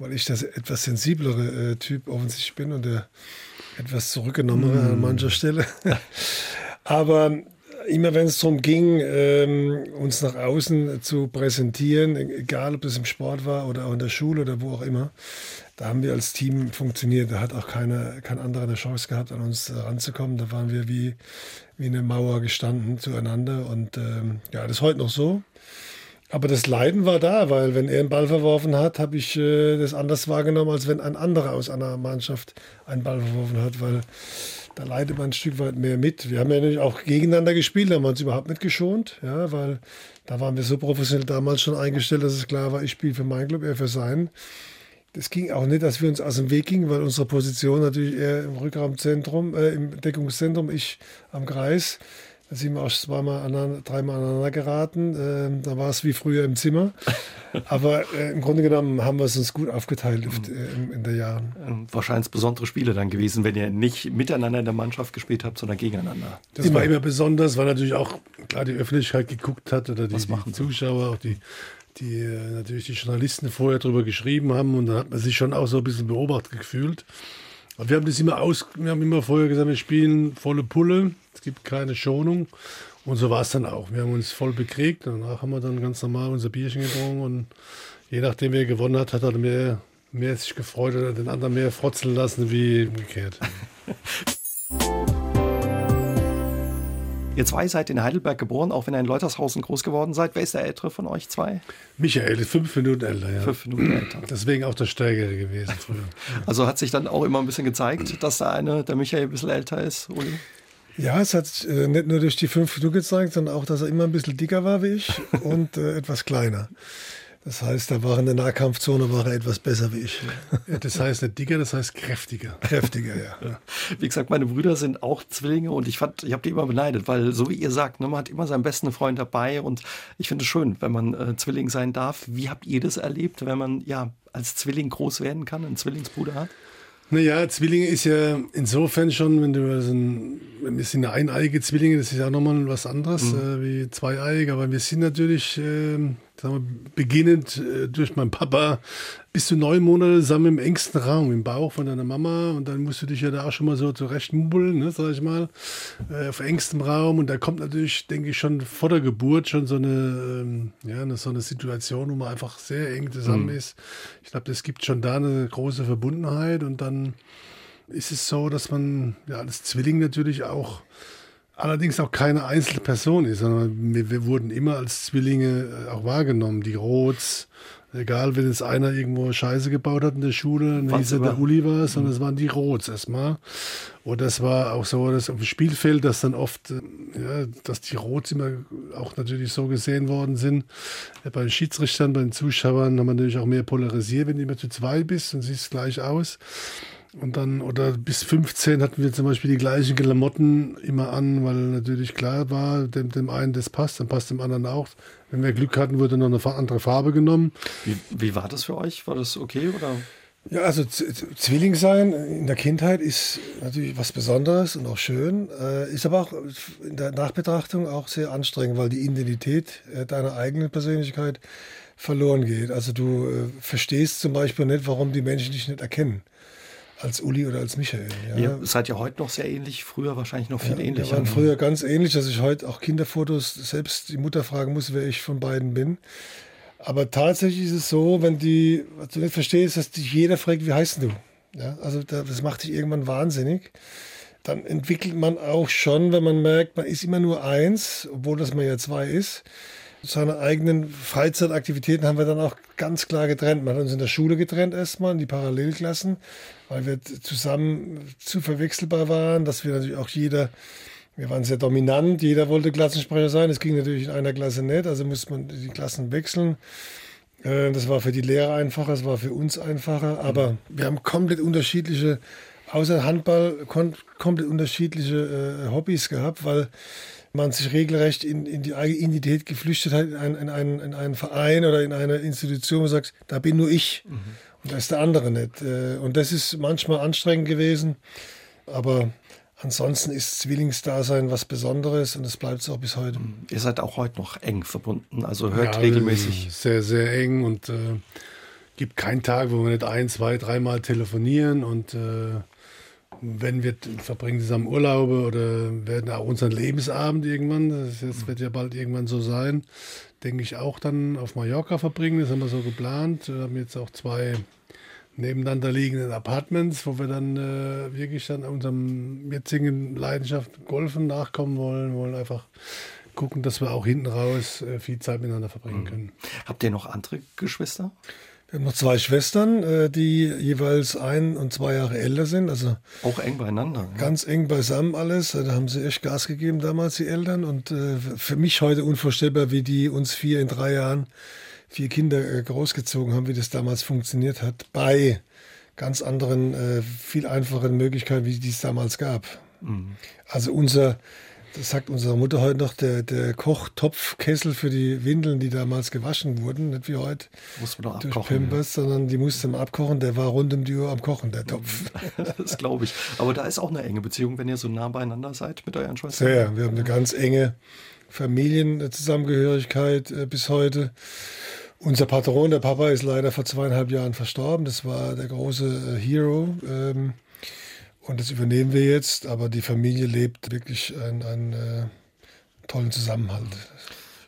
weil ich das etwas sensiblere äh, Typ offensichtlich bin und der etwas zurückgenommenere mm. an mancher Stelle. *laughs* aber immer wenn es darum ging, ähm, uns nach außen zu präsentieren, egal ob das im Sport war oder auch in der Schule oder wo auch immer, da haben wir als Team funktioniert. Da hat auch keine, kein anderer eine Chance gehabt, an uns ranzukommen. Da waren wir wie, wie eine Mauer gestanden zueinander. Und ähm, ja, das ist heute noch so. Aber das Leiden war da, weil wenn er einen Ball verworfen hat, habe ich äh, das anders wahrgenommen, als wenn ein anderer aus einer Mannschaft einen Ball verworfen hat, weil da leidet man ein Stück weit mehr mit. Wir haben ja natürlich auch gegeneinander gespielt, da haben wir uns überhaupt nicht geschont, ja, weil da waren wir so professionell damals schon eingestellt, dass es klar war, ich spiele für meinen Club, er für seinen das ging auch nicht, dass wir uns aus dem Weg gingen, weil unsere Position natürlich eher im Rückraumzentrum, äh, im Deckungszentrum, ich am Kreis. Da sind wir auch zweimal, aneinander, dreimal aneinander geraten. Ähm, da war es wie früher im Zimmer. *laughs* Aber äh, im Grunde genommen haben wir es uns gut aufgeteilt mhm. äh, in, in der Jahren. Ähm, wahrscheinlich besondere Spiele dann gewesen, wenn ihr nicht miteinander in der Mannschaft gespielt habt, sondern gegeneinander. Das immer. war immer besonders, weil natürlich auch klar die Öffentlichkeit geguckt hat oder die, die Zuschauer, auch die die äh, natürlich die Journalisten vorher darüber geschrieben haben und dann hat man sich schon auch so ein bisschen beobachtet gefühlt. Aber wir haben das immer aus, wir haben immer vorher gesagt, wir spielen volle Pulle, es gibt keine Schonung. Und so war es dann auch. Wir haben uns voll bekriegt. Danach haben wir dann ganz normal unser Bierchen getrunken und je nachdem, wer gewonnen hat, hat er mehr, mehr sich gefreut oder den anderen mehr frotzeln lassen wie umgekehrt. Ihr zwei seid in Heidelberg geboren, auch wenn ihr in Leutershausen groß geworden seid. Wer ist der Ältere von euch zwei? Michael ist fünf Minuten älter, ja. Fünf Minuten älter. Deswegen auch der Stärkere gewesen früher. Also hat sich dann auch immer ein bisschen gezeigt, dass der eine, der Michael, ein bisschen älter ist, Uli? Ja, es hat äh, nicht nur durch die fünf Minuten gezeigt, sondern auch, dass er immer ein bisschen dicker war wie ich *laughs* und äh, etwas kleiner. Das heißt, da war in der Nahkampfzone war er etwas besser wie ich. Ja, das heißt nicht dicker, das heißt kräftiger. Kräftiger, ja. Wie gesagt, meine Brüder sind auch Zwillinge und ich fand, ich habe die immer beneidet, weil so wie ihr sagt, ne, man hat immer seinen besten Freund dabei und ich finde es schön, wenn man äh, Zwilling sein darf. Wie habt ihr das erlebt, wenn man ja als Zwilling groß werden kann, einen Zwillingsbruder hat? Naja, Zwillinge ist ja insofern schon, wenn du also ein, wir sind ja eineiige Zwillinge, das ist ja nochmal was anderes mhm. äh, wie zweieiige, aber wir sind natürlich äh, wir, beginnend äh, durch meinen Papa bis zu neun Monate zusammen im engsten Raum, im Bauch von deiner Mama. Und dann musst du dich ja da auch schon mal so zurechtmubbeln, ne, sag ich mal, äh, auf engstem Raum. Und da kommt natürlich, denke ich, schon vor der Geburt schon so eine, ähm, ja, eine, so eine Situation, wo man einfach sehr eng zusammen mhm. ist. Ich glaube, das gibt schon da eine große Verbundenheit. Und dann ist es so, dass man ja als Zwilling natürlich auch allerdings auch keine einzelne Person ist, sondern wir, wir wurden immer als Zwillinge äh, auch wahrgenommen. Die Roths, egal wenn jetzt einer irgendwo Scheiße gebaut hat in der Schule, dann hieß er der Uli war, sondern mhm. es waren die Roths erstmal. Und das war auch so, dass auf dem Spielfeld, dass dann oft, äh, ja, dass die Roths immer auch natürlich so gesehen worden sind. Bei den Schiedsrichtern, bei den Zuschauern haben wir natürlich auch mehr polarisiert, wenn du immer zu zwei bist und siehst gleich aus. Und dann, oder bis 15 hatten wir zum Beispiel die gleichen Klamotten immer an, weil natürlich klar war, dem, dem einen das passt, dann passt dem anderen auch. Wenn wir Glück hatten, wurde noch eine andere Farbe genommen. Wie, wie war das für euch? War das okay oder? Ja, also Zwilling sein in der Kindheit ist natürlich was Besonderes und auch schön, äh, ist aber auch in der Nachbetrachtung auch sehr anstrengend, weil die Identität äh, deiner eigenen Persönlichkeit verloren geht. Also du äh, verstehst zum Beispiel nicht, warum die Menschen dich nicht erkennen als Uli oder als Michael. Ja. Ihr seid ja heute noch sehr ähnlich, früher wahrscheinlich noch viel ja, ähnlicher. Wir waren früher ganz ähnlich, dass ich heute auch Kinderfotos selbst die Mutter fragen muss, wer ich von beiden bin. Aber tatsächlich ist es so, wenn die, was du nicht verstehst, dass dich jeder fragt, wie heißt du? Ja, also das macht dich irgendwann wahnsinnig. Dann entwickelt man auch schon, wenn man merkt, man ist immer nur eins, obwohl das man ja zwei ist seine eigenen Freizeitaktivitäten haben wir dann auch ganz klar getrennt. Man hat uns in der Schule getrennt erstmal, in die Parallelklassen, weil wir zusammen zu verwechselbar waren, dass wir natürlich auch jeder, wir waren sehr dominant, jeder wollte Klassensprecher sein. Es ging natürlich in einer Klasse nicht, also musste man die Klassen wechseln. Äh, das war für die Lehrer einfacher, das war für uns einfacher, aber wir haben komplett unterschiedliche, außer Handball, komplett unterschiedliche äh, Hobbys gehabt, weil man sich regelrecht in, in die eigene Identität geflüchtet hat, in, ein, in, einen, in einen Verein oder in eine Institution, wo du sagst, da bin nur ich mhm. und da ist der andere nicht. Äh, und das ist manchmal anstrengend gewesen, aber ansonsten ist Zwillingsdasein was Besonderes und das bleibt es auch bis heute. Mhm. Ihr seid auch heute noch eng verbunden, also hört ja, regelmäßig. Sehr, sehr eng und äh, gibt keinen Tag, wo wir nicht ein, zwei, dreimal telefonieren und äh, wenn wir verbringen zusammen Urlaube oder werden auch unseren Lebensabend irgendwann, das, das wird ja bald irgendwann so sein, denke ich auch dann auf Mallorca verbringen. Das haben wir so geplant. Wir haben jetzt auch zwei nebeneinander liegenden Apartments, wo wir dann äh, wirklich dann unserem jetzigen Leidenschaft Golfen nachkommen wollen, wollen einfach gucken, dass wir auch hinten raus äh, viel Zeit miteinander verbringen mhm. können. Habt ihr noch andere Geschwister? Wir haben noch zwei Schwestern, äh, die jeweils ein und zwei Jahre älter sind. Also auch eng beieinander. Ganz eng beisammen alles. Da haben sie echt Gas gegeben damals, die Eltern. Und äh, für mich heute unvorstellbar, wie die uns vier in drei Jahren vier Kinder äh, großgezogen haben, wie das damals funktioniert hat. Bei ganz anderen, viel einfacheren Möglichkeiten, wie die es damals gab. Mhm. Also unser Das sagt unsere Mutter heute noch, der, der Kochtopfkessel für die Windeln, die damals gewaschen wurden, nicht wie heute Muss man doch durch abkochen. Pampers, sondern die musste man abkochen. Der war rund um die Uhr am Kochen, der Topf. *laughs* Das glaube ich. Aber da ist auch eine enge Beziehung, wenn ihr so nah beieinander seid mit euren Schwestern. Sehr, wir haben eine ganz enge Familienzusammengehörigkeit äh, bis heute. Unser Patron, der Papa, ist leider vor zweieinhalb Jahren verstorben. Das war der große äh, Hero. Ähm, und das übernehmen wir jetzt. Aber die Familie lebt wirklich einen, einen äh, tollen Zusammenhalt.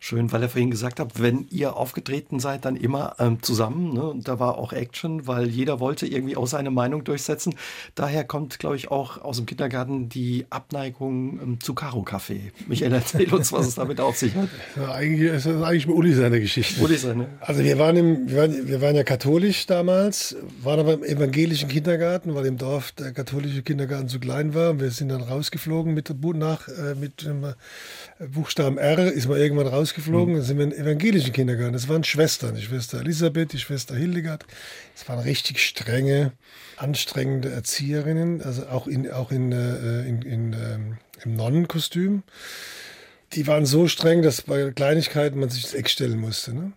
Schön, weil er vorhin gesagt hat, wenn ihr aufgetreten seid, dann immer ähm, zusammen. Ne? Und da war auch Action, weil jeder wollte irgendwie auch seine Meinung durchsetzen. Daher kommt, glaube ich, auch aus dem Kindergarten die Abneigung ähm, zu Karo-Kaffee. Michael, erzähl uns, was es damit auf sich hat. Ja, eigentlich ist das eigentlich mit Uli seine Geschichte. Wo ist er, ne? Also wir waren, im, wir, waren, wir waren ja katholisch damals, waren aber im evangelischen Kindergarten, weil im Dorf der katholische Kindergarten zu klein war. Wir sind dann rausgeflogen mit, nach, äh, mit dem äh, Buchstaben R, ist man irgendwann rausgeflogen. Dann sind wir in den evangelischen Kindergarten. Das waren Schwestern, die Schwester Elisabeth, die Schwester Hildegard. Das waren richtig strenge, anstrengende Erzieherinnen, also auch in, auch in, äh, in, in ähm, im Nonnenkostüm. Die waren so streng, dass bei Kleinigkeiten man sich ins Eck stellen musste. Ne?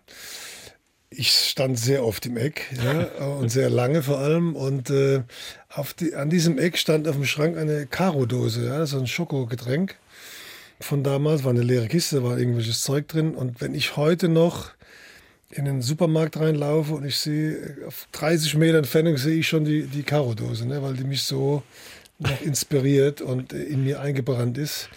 Ich stand sehr oft im Eck ja, *laughs* und sehr lange vor allem. Und äh, auf die, an diesem Eck stand auf dem Schrank eine Karo-Dose, ja, so ein Schokogetränk von damals, war eine leere Kiste, da war irgendwelches Zeug drin. Und wenn ich heute noch in den Supermarkt reinlaufe und ich sehe, auf 30 Meter Entfernung sehe ich schon die, die Karo-Dose, ne, weil die mich so noch inspiriert und in mir eingebrannt ist,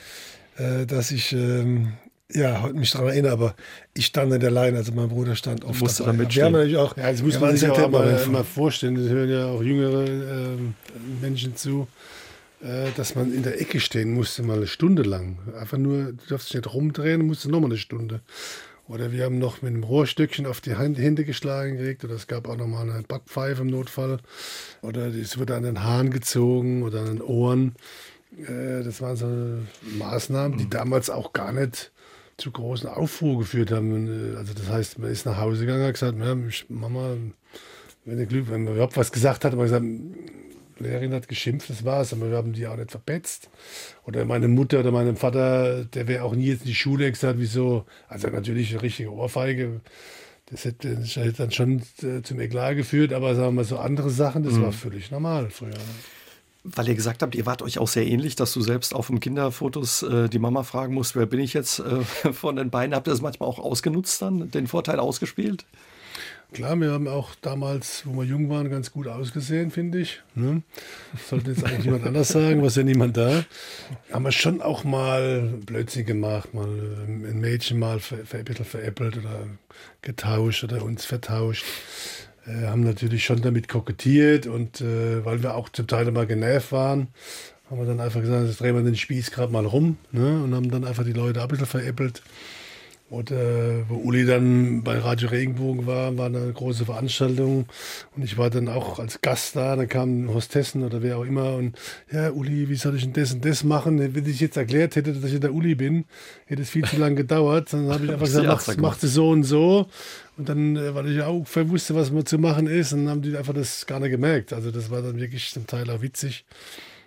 äh, dass ich ähm, ja, heute mich daran erinnere, aber ich stand nicht allein, also mein Bruder stand oft Musste dabei. da Wir mitstehen. haben natürlich auch, Ja, das muss man sich sehr auch mal, mal vorstellen, das hören ja auch jüngere ähm, Menschen zu, äh, dass man in der Ecke stehen musste, mal eine Stunde lang. Einfach nur, du darfst dich nicht rumdrehen, musste nochmal eine Stunde. Oder wir haben noch mit einem Rohrstöckchen auf die Hände geschlagen gekriegt. Oder es gab auch nochmal eine Backpfeife im Notfall. Oder es wurde an den Haaren gezogen oder an den Ohren. Äh, das waren so Maßnahmen, die damals auch gar nicht zu großen Aufruhr geführt haben. Äh, Also das heißt, man ist nach Hause gegangen und hat gesagt, Mama, wenn, Glück, wenn man überhaupt was gesagt hat, hat man gesagt, Lehrerin hat geschimpft, das war's, aber wir haben die auch nicht verpetzt. Oder meine Mutter oder mein Vater, der wäre auch nie jetzt in die Schule gesagt, wieso, also natürlich eine richtige Ohrfeige, das hätte, das hätte dann schon äh, zum Eklat geführt, aber sagen wir mal so andere Sachen, das war völlig normal früher. Weil ihr gesagt habt, ihr wart euch auch sehr ähnlich, dass du selbst auf den Kinderfotos äh, die Mama fragen musst, wer bin ich jetzt äh, *laughs* von den beiden. Habt ihr das manchmal auch ausgenutzt dann, den Vorteil ausgespielt? Klar, wir haben auch damals, wo wir jung waren, ganz gut ausgesehen, finde ich. Ne? Sollte jetzt eigentlich niemand anders sagen, was ja niemand da. Haben wir schon auch mal Blödsinn gemacht, mal ähm, ein Mädchen mal ver, ver, ein bisschen veräppelt oder getauscht oder uns vertauscht. Äh, haben natürlich schon damit kokettiert und äh, weil wir auch zum Teil immer genervt waren, haben wir dann einfach gesagt, jetzt drehen wir den Spieß gerade mal rum ne? und haben dann einfach die Leute ein bisschen veräppelt. Und äh, wo Uli dann bei Radio Regenbogen war, war eine große Veranstaltung und ich war dann auch als Gast da, dann kamen Hostessen oder wer auch immer und ja, Uli, wie soll ich denn das und das machen? Wenn ich jetzt erklärt hätte, dass ich der Uli bin, hätte es viel zu lange gedauert. Dann habe ich *laughs* einfach gesagt, mach, mach das so und so. Und dann, äh, weil ich auch wusste, was man zu machen ist, dann haben die einfach das gar nicht gemerkt. Also das war dann wirklich zum Teil auch witzig.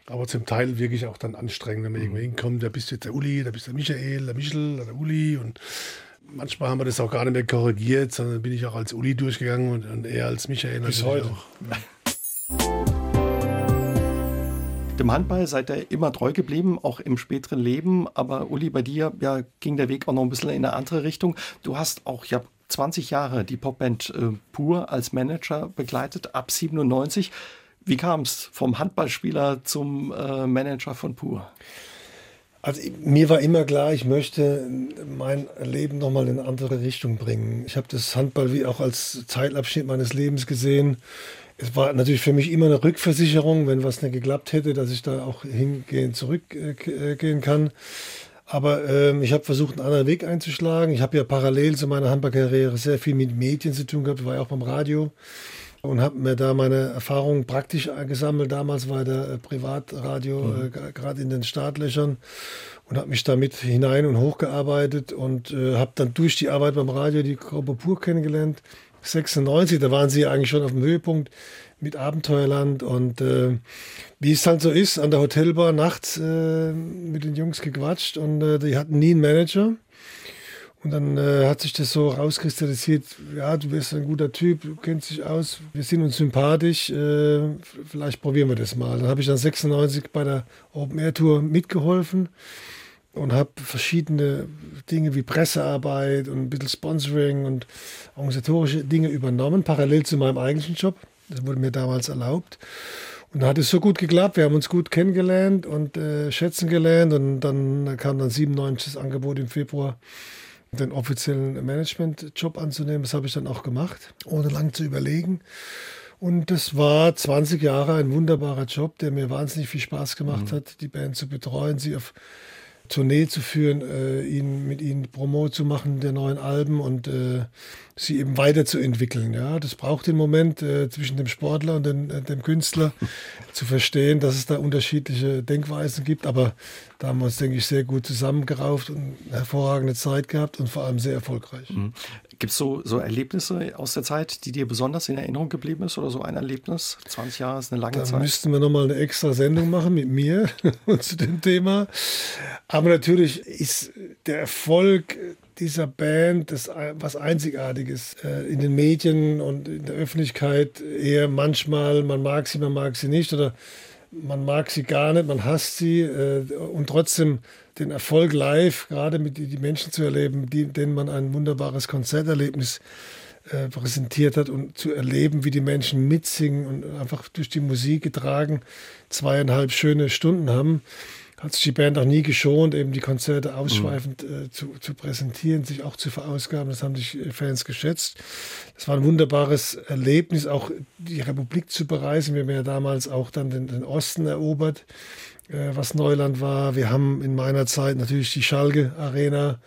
Aber zum Teil wirklich auch dann anstrengend, wenn man irgendwo hinkommt, da bist du jetzt der Uli, da bist du der Michael, der Michel, der Uli und manchmal haben wir das auch gar nicht mehr korrigiert, sondern bin ich auch als Uli durchgegangen und, und er als Michael. Bis heute. Auch. *laughs* Dem Handball seid ihr immer treu geblieben, auch im späteren Leben. Aber Uli, bei dir ja, ging der Weg auch noch ein bisschen in eine andere Richtung. Du hast auch ja 20 Jahre die Popband äh, Pur als Manager begleitet, ab 97. Wie kam es vom Handballspieler zum äh, Manager von Pur? Also mir war immer klar, ich möchte mein Leben nochmal in eine andere Richtung bringen. Ich habe das Handball wie auch als Zeitabschnitt meines Lebens gesehen. Es war natürlich für mich immer eine Rückversicherung, wenn was nicht geklappt hätte, dass ich da auch hingehen, zurückgehen kann. Aber ähm, ich habe versucht, einen anderen Weg einzuschlagen. Ich habe ja parallel zu meiner Handballkarriere sehr viel mit Medien zu tun gehabt. War ja auch beim Radio und habe mir da meine Erfahrungen praktisch gesammelt. Damals war der äh, Privatradio äh, g- gerade in den Startlöchern und habe mich damit hinein und hochgearbeitet und äh, habe dann durch die Arbeit beim Radio die Gruppe Pur kennengelernt. 96, da waren sie eigentlich schon auf dem Höhepunkt mit Abenteuerland und äh, wie es halt so ist, an der Hotelbar nachts äh, mit den Jungs gequatscht und äh, die hatten nie einen Manager. Und dann äh, hat sich das so rauskristallisiert, ja, du bist ein guter Typ, du kennst dich aus, wir sind uns sympathisch, äh, vielleicht probieren wir das mal. Dann habe ich dann 96 bei der Open Air Tour mitgeholfen und habe verschiedene Dinge wie Pressearbeit und ein bisschen Sponsoring und organisatorische Dinge übernommen, parallel zu meinem eigentlichen Job. Das wurde mir damals erlaubt. Und da hat es so gut geklappt, wir haben uns gut kennengelernt und äh, schätzen gelernt und dann kam dann 97 das Angebot im Februar den offiziellen Management-Job anzunehmen. Das habe ich dann auch gemacht, ohne lang zu überlegen. Und das war 20 Jahre ein wunderbarer Job, der mir wahnsinnig viel Spaß gemacht mhm. hat, die Band zu betreuen, sie auf Tournee zu führen, äh, ihn, mit ihnen Promo zu machen der neuen Alben und äh, sie eben weiterzuentwickeln. Ja, das braucht den Moment äh, zwischen dem Sportler und den, äh, dem Künstler *laughs* zu verstehen, dass es da unterschiedliche Denkweisen gibt. Aber da haben wir uns, denke ich, sehr gut zusammengerauft und hervorragende Zeit gehabt und vor allem sehr erfolgreich. Mhm. Gibt es so, so Erlebnisse aus der Zeit, die dir besonders in Erinnerung geblieben ist oder so ein Erlebnis? 20 Jahre ist eine lange da Zeit. Da müssten wir nochmal eine extra Sendung machen mit mir *laughs* zu dem Thema. Aber natürlich ist der Erfolg dieser Band das was Einzigartiges. Äh, in den Medien und in der Öffentlichkeit eher manchmal, man mag sie, man mag sie nicht oder man mag sie gar nicht, man hasst sie äh, und trotzdem den Erfolg live, gerade mit die Menschen zu erleben, die, denen man ein wunderbares Konzerterlebnis äh, präsentiert hat und zu erleben, wie die Menschen mitsingen und einfach durch die Musik getragen zweieinhalb schöne Stunden haben hat sich die Band auch nie geschont, eben die Konzerte ausschweifend mhm. äh, zu, zu präsentieren, sich auch zu verausgaben. Das haben sich äh, Fans geschätzt. Das war ein wunderbares Erlebnis, auch die Republik zu bereisen. Wir haben ja damals auch dann den, den Osten erobert, äh, was Neuland war. Wir haben in meiner Zeit natürlich die Schalke Arena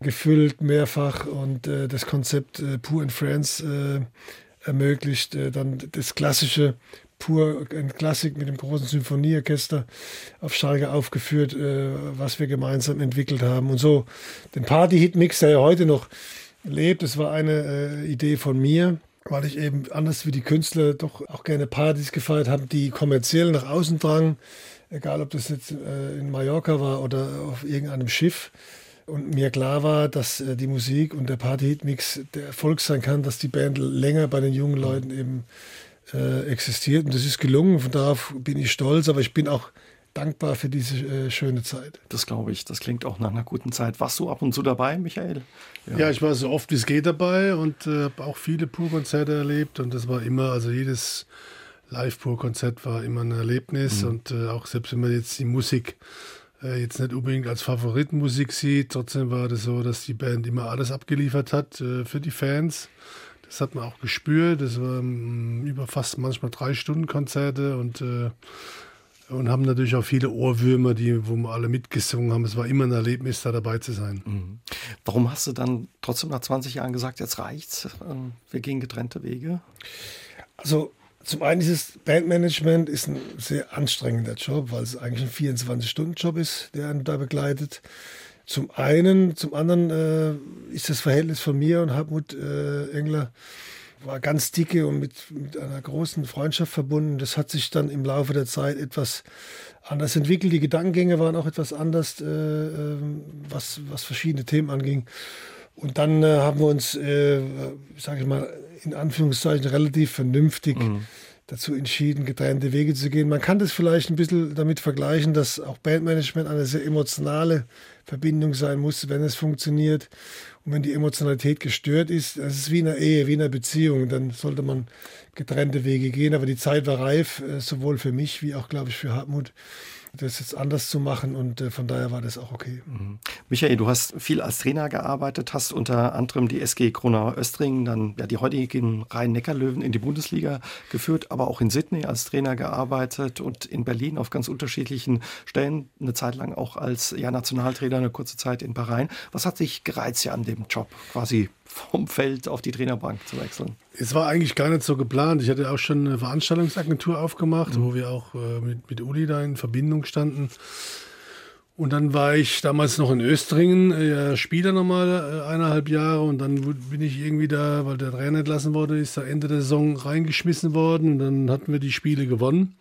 gefüllt mehrfach und äh, das Konzept äh, Pure in France äh, ermöglicht. dann das klassische pur ein Klassik mit dem großen Symphonieorchester auf Schalke aufgeführt, äh, was wir gemeinsam entwickelt haben. Und so den Party-Hit-Mix, der ja heute noch lebt, das war eine äh, Idee von mir, weil ich eben anders wie die Künstler doch auch gerne Partys gefeiert habe, die kommerziell nach außen drangen, egal ob das jetzt äh, in Mallorca war oder auf irgendeinem Schiff. Und mir klar war, dass äh, die Musik und der Party-Hit-Mix der Erfolg sein kann, dass die Band länger bei den jungen Leuten eben äh, existiert. Und das ist gelungen. Von darauf bin ich stolz, aber ich bin auch dankbar für diese äh, schöne Zeit. Das glaube ich. Das klingt auch nach einer guten Zeit. Warst du ab und zu dabei, Michael? Ja, ja ich war so oft wie es geht dabei und äh, habe auch viele Pur-Konzerte erlebt. Und das war immer, also jedes Live-Pur-Konzert war immer ein Erlebnis. Mhm. Und äh, auch selbst wenn man jetzt die Musik äh, jetzt nicht unbedingt als Favoritenmusik sieht, trotzdem war das so, dass die Band immer alles abgeliefert hat äh, für die Fans. Das hat man auch gespürt. Das waren über fast manchmal drei Stunden Konzerte und, äh, und haben natürlich auch viele Ohrwürmer, die, wo wir alle mitgesungen haben. Es war immer ein Erlebnis, da dabei zu sein. Mhm. Warum hast du dann trotzdem nach 20 Jahren gesagt, jetzt reicht's, ähm, wir gehen getrennte Wege? Also zum einen ist es Bandmanagement ist ein sehr anstrengender Job, weil es eigentlich ein 24-Stunden-Job ist, der einen da begleitet. Zum einen, zum anderen äh, ist das Verhältnis von mir und Hartmut äh, Engler war ganz dicke und mit, mit einer großen Freundschaft verbunden. Das hat sich dann im Laufe der Zeit etwas anders entwickelt. Die Gedankengänge waren auch etwas anders, äh, ähm, was, was verschiedene Themen anging. Und dann äh, haben wir uns, äh, sage ich mal, in Anführungszeichen relativ vernünftig mhm dazu entschieden, getrennte Wege zu gehen. Man kann das vielleicht ein bisschen damit vergleichen, dass auch Bandmanagement eine sehr emotionale Verbindung sein muss, wenn es funktioniert. Und wenn die Emotionalität gestört ist, das ist wie in einer Ehe, wie in einer Beziehung, dann sollte man getrennte Wege gehen. Aber die Zeit war reif, äh, sowohl für mich wie auch, glaube ich, für Hartmut das jetzt anders zu machen und äh, von daher war das auch okay. Mhm. Michael, du hast viel als Trainer gearbeitet, hast unter anderem die SG Kronauer Östringen, dann ja die heutigen Rhein-Neckar-Löwen in die Bundesliga geführt, aber auch in Sydney als Trainer gearbeitet und in Berlin auf ganz unterschiedlichen Stellen, eine Zeit lang auch als ja, Nationaltrainer, eine kurze Zeit in Bahrain. Was hat dich gereizt ja an dem Job, quasi vom Feld auf die Trainerbank zu wechseln? Es war eigentlich gar nicht so geplant. Ich hatte auch schon eine Veranstaltungsagentur aufgemacht, mhm. wo wir auch äh, mit, mit Uli da in Verbindung standen. Und dann war ich damals noch in Östringen, äh, Spieler nochmal äh, eineinhalb Jahre und dann bin ich irgendwie da, weil der Trainer entlassen wurde, ist da Ende der Saison reingeschmissen worden und dann hatten wir die Spiele gewonnen.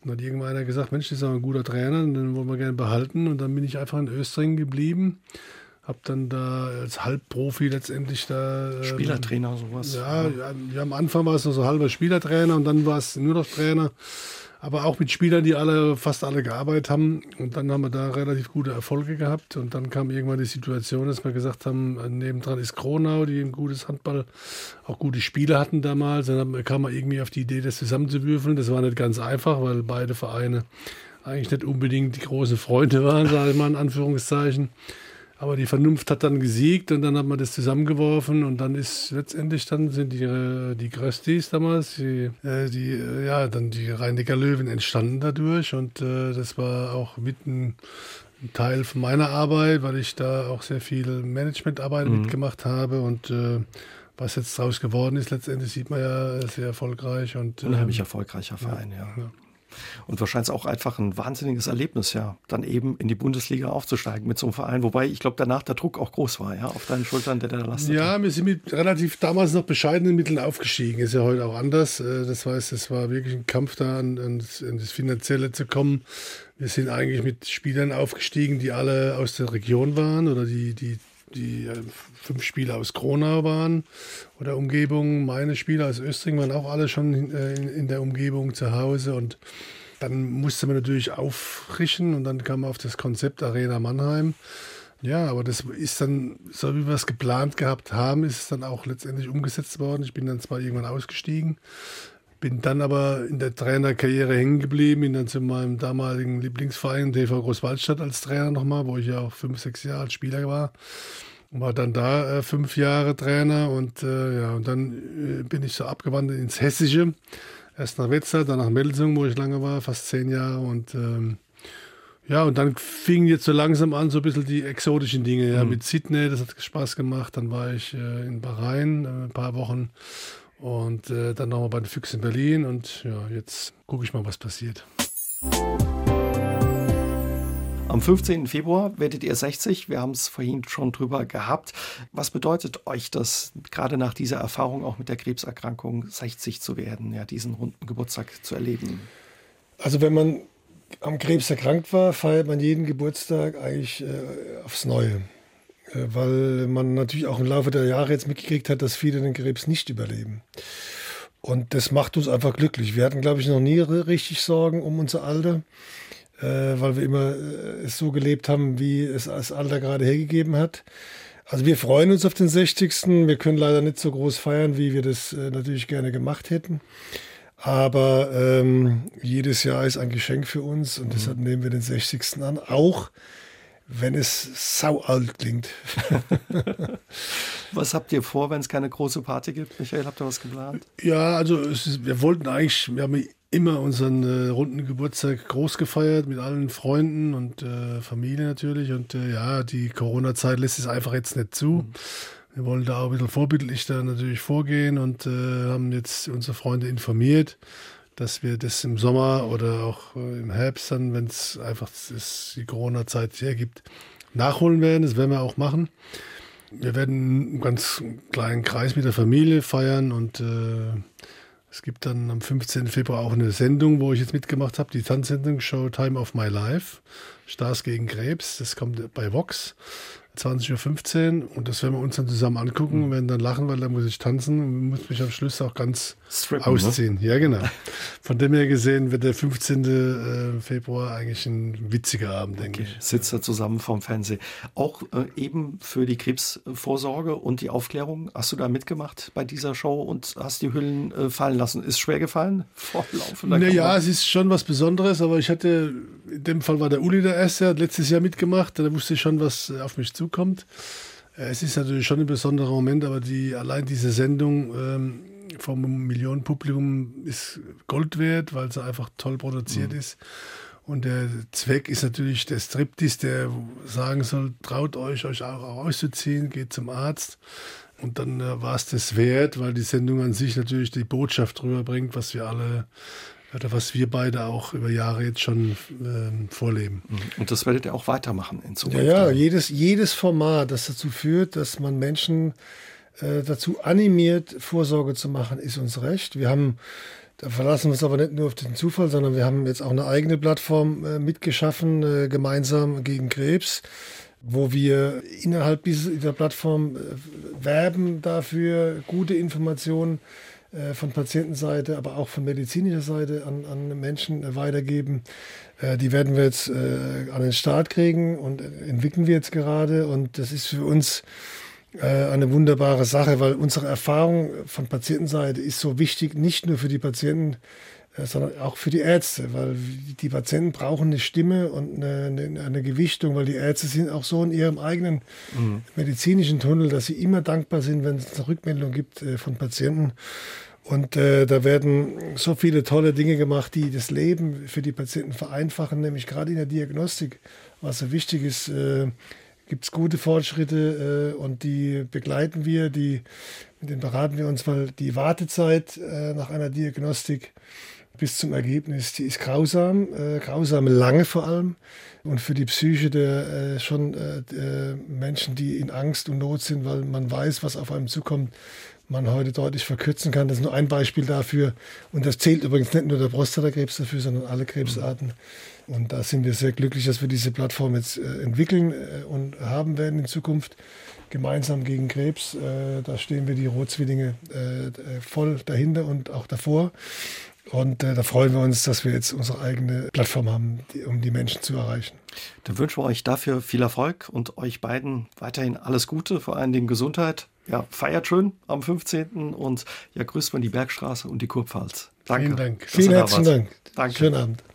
Und dann hat irgendwann einer gesagt, Mensch, das ist aber ein guter Trainer, den wollen wir gerne behalten. Und dann bin ich einfach in Östringen geblieben. Hab dann da als Halbprofi letztendlich da. Ähm, Spielertrainer, sowas. Ja, ja, ja, am Anfang war es noch so halber Spielertrainer und dann war es nur noch Trainer aber auch mit Spielern, die alle, fast alle gearbeitet haben. Und dann haben wir da relativ gute Erfolge gehabt. Und dann kam irgendwann die Situation, dass wir gesagt haben, nebendran ist Kronau, die ein gutes Handball, auch gute Spieler hatten damals. Dann kam man irgendwie auf die Idee, das zusammenzuwürfeln. Das war nicht ganz einfach, weil beide Vereine eigentlich nicht unbedingt die großen Freunde waren, sage ich mal in Anführungszeichen. Aber die Vernunft hat dann gesiegt und dann hat man das zusammengeworfen und dann ist letztendlich dann sind die, äh, die Gröstis damals, die, äh, die, äh, ja, dann die Rheiniger Löwen entstanden dadurch und äh, das war auch mitten ein Teil von meiner Arbeit, weil ich da auch sehr viel Managementarbeit mhm. mitgemacht habe und äh, was jetzt daraus geworden ist, letztendlich sieht man ja sehr erfolgreich und unheimlich ähm, erfolgreicher Verein, ja. ja. Und wahrscheinlich auch einfach ein wahnsinniges Erlebnis, ja, dann eben in die Bundesliga aufzusteigen mit so einem Verein. Wobei ich glaube, danach der Druck auch groß war, ja, auf deinen Schultern, der da lastet. Ja, wir sind mit relativ damals noch bescheidenen Mitteln aufgestiegen. Ist ja heute auch anders. Äh, das heißt, es war wirklich ein Kampf da, an, an das Finanzielle zu kommen. Wir sind eigentlich mit Spielern aufgestiegen, die alle aus der Region waren oder die, die die äh, fünf Spieler aus Kronau waren oder Umgebung. Meine Spieler aus Östring waren auch alle schon äh, in, der Umgebung zu Hause und dann musste man natürlich auffrischen und dann kam man auf das Konzept Arena Mannheim. Ja, aber das ist dann, so wie wir es geplant gehabt haben, ist es dann auch letztendlich umgesetzt worden. Ich bin dann zwar irgendwann ausgestiegen, bin dann aber in der Trainerkarriere hängen geblieben, bin dann zu meinem damaligen Lieblingsverein TV Großwaldstadt als Trainer nochmal, wo ich ja auch fünf, sechs Jahre als Spieler war. Und war dann da äh, fünf Jahre Trainer und äh, ja, und dann äh, bin ich so abgewandert ins Hessische. Erst nach Wetzlar, dann nach Melsung, wo ich lange war, fast zehn Jahre und ähm, ja, und dann fingen jetzt so langsam an, so ein bisschen die exotischen Dinge. Ja, mhm. mit Sydney, das hat Spaß gemacht. Dann war ich äh, in Bahrain äh, ein paar Wochen und äh, dann nochmal bei den Füchsen in Berlin. Und ja, jetzt gucke ich mal, was passiert. Am 15. Februar werdet ihr 60. Wir haben es vorhin schon drüber gehabt. Was bedeutet euch das, gerade nach dieser Erfahrung auch mit der Krebserkrankung, 60 zu werden, ja, diesen runden Geburtstag zu erleben? Also wenn man am Krebs erkrankt war, feiert man jeden Geburtstag eigentlich äh, aufs Neue. Äh, weil man natürlich auch im Laufe der Jahre jetzt mitgekriegt hat, dass viele den Krebs nicht überleben. Und das macht uns einfach glücklich. Wir hatten, glaube ich, noch nie richtig Sorgen um unser Alter, äh, weil wir immer äh, es so gelebt haben, wie es das Alter gerade hergegeben hat. Also wir freuen uns auf den 60. Wir können leider nicht so groß feiern, wie wir das natürlich gerne gemacht hätten. Aber ähm, jedes Jahr ist ein Geschenk für uns und mhm. deshalb nehmen wir den 60. an. Auch wenn es sau alt klingt. *laughs* was habt ihr vor, wenn es keine große Party gibt? Michael, habt ihr was geplant? Ja, also ist, wir wollten eigentlich, wir haben immer unseren äh, runden Geburtstag groß gefeiert mit allen Freunden und äh, Familie natürlich. Und äh, ja, die Corona-Zeit lässt es einfach jetzt nicht zu. Mhm. Wir wollen da auch ein bisschen vorbildlich da natürlich vorgehen und äh, haben jetzt unsere Freunde informiert dass wir das im Sommer oder auch äh, im Herbst dann, wenn es einfach das, die Corona-Zeit hergibt, nachholen werden. Das werden wir auch machen. Wir werden einen ganz kleinen Kreis mit der Familie feiern und äh, es gibt dann am 15. Februar auch eine Sendung, wo ich jetzt mitgemacht habe, die Tanzsendung Show Time of My Life, Stars gegen Krebs. Das kommt bei Vox. 20.15 Uhr und das werden wir uns dann zusammen angucken und werden dann lachen, weil da muss ich tanzen und muss mich am Schluss auch ganz Strippen, ne? ausziehen. Ne? Ja, genau. Von dem her gesehen wird der 15. Äh, Februar eigentlich ein witziger Abend, denke okay. ich. Sitzt da zusammen vorm Fernsehen. Auch äh, eben für die Krebsvorsorge und die Aufklärung hast du da mitgemacht bei dieser Show und hast die Hüllen äh, fallen lassen. Ist schwer gefallen *laughs* vor laufender Naja, es ist schon was Besonderes, aber ich hatte, in dem Fall war der Uli der Erste, hat letztes Jahr mitgemacht, da wusste ich schon, was auf mich zukommt zukommt. Äh, es ist natürlich schon ein besonderer Moment, aber die, allein diese Sendung ähm, vom Millionenpublikum ist Gold wert, weil sie einfach toll produziert mhm. ist. Und der Zweck ist natürlich der Striptease, der sagen soll, traut euch, euch auch auszuziehen, geht zum Arzt. Und dann äh, war es das wert, weil die Sendung an sich natürlich die Botschaft rüberbringt, was wir alle oder was wir beide auch über Jahre jetzt schon ähm, vorleben. Mhm. Und das werdet ihr auch weitermachen in Zukunft? Ja, ja, jedes, jedes Format, das dazu führt, dass man Menschen äh, dazu animiert, Vorsorge zu machen, ist uns recht. Wir haben, da verlassen wir uns aber nicht nur auf den Zufall, sondern wir haben jetzt auch eine eigene Plattform äh, mitgeschaffen, äh, gemeinsam gegen Krebs wo wir innerhalb dieser Plattform äh, werben dafür, gute Informationen äh, von Patientenseite, aber auch von medizinischer Seite an, an Menschen weitergeben. Die werden wir jetzt an den Start kriegen und entwickeln wir jetzt gerade. Und das ist für uns eine wunderbare Sache, weil unsere Erfahrung von Patientenseite ist so wichtig, nicht nur für die Patienten, äh, sondern auch für die Ärzte, weil die Patienten brauchen eine Stimme und eine, eine, eine Gewichtung, weil die Ärzte sind auch so in ihrem eigenen mhm. medizinischen Tunnel, dass sie immer dankbar sind, wenn es eine Rückmeldung gibt äh, von Patienten. Und äh, da werden so viele tolle Dinge gemacht, die das Leben für die Patienten vereinfachen, nämlich gerade in der Diagnostik, was so wichtig ist. Äh, gibt es gute Fortschritte äh, und die begleiten wir, die, mit denen beraten wir uns, weil die Wartezeit äh, nach einer Diagnostik bis zum Ergebnis, die ist grausam, äh, grausam lange vor allem. Und für die Psyche der äh, schon äh, der Menschen, die in Angst und Not sind, weil man weiß, was auf einem zukommt, man heute deutlich verkürzen kann. Das ist nur ein Beispiel dafür. Und das zählt übrigens nicht nur der Prostatakrebs dafür, sondern alle Krebsarten. Und da sind wir sehr glücklich, dass wir diese Plattform jetzt äh, entwickeln äh, und haben werden in Zukunft gemeinsam gegen Krebs. Äh, da stehen wir die Rotzwillinge äh, voll dahinter und auch davor. Und da freuen wir uns, dass wir jetzt unsere eigene Plattform haben, die, um die Menschen zu erreichen. Dann wünschen wir euch dafür viel Erfolg und euch beiden weiterhin alles Gute, vor allen Dingen Gesundheit. Ja, feiert schön am 15. und ja, grüßt man die Bergstraße und die Kurpfalz. Danke. Vielen Dank. Vielen herzlichen Dank. Danke. Schönen Abend.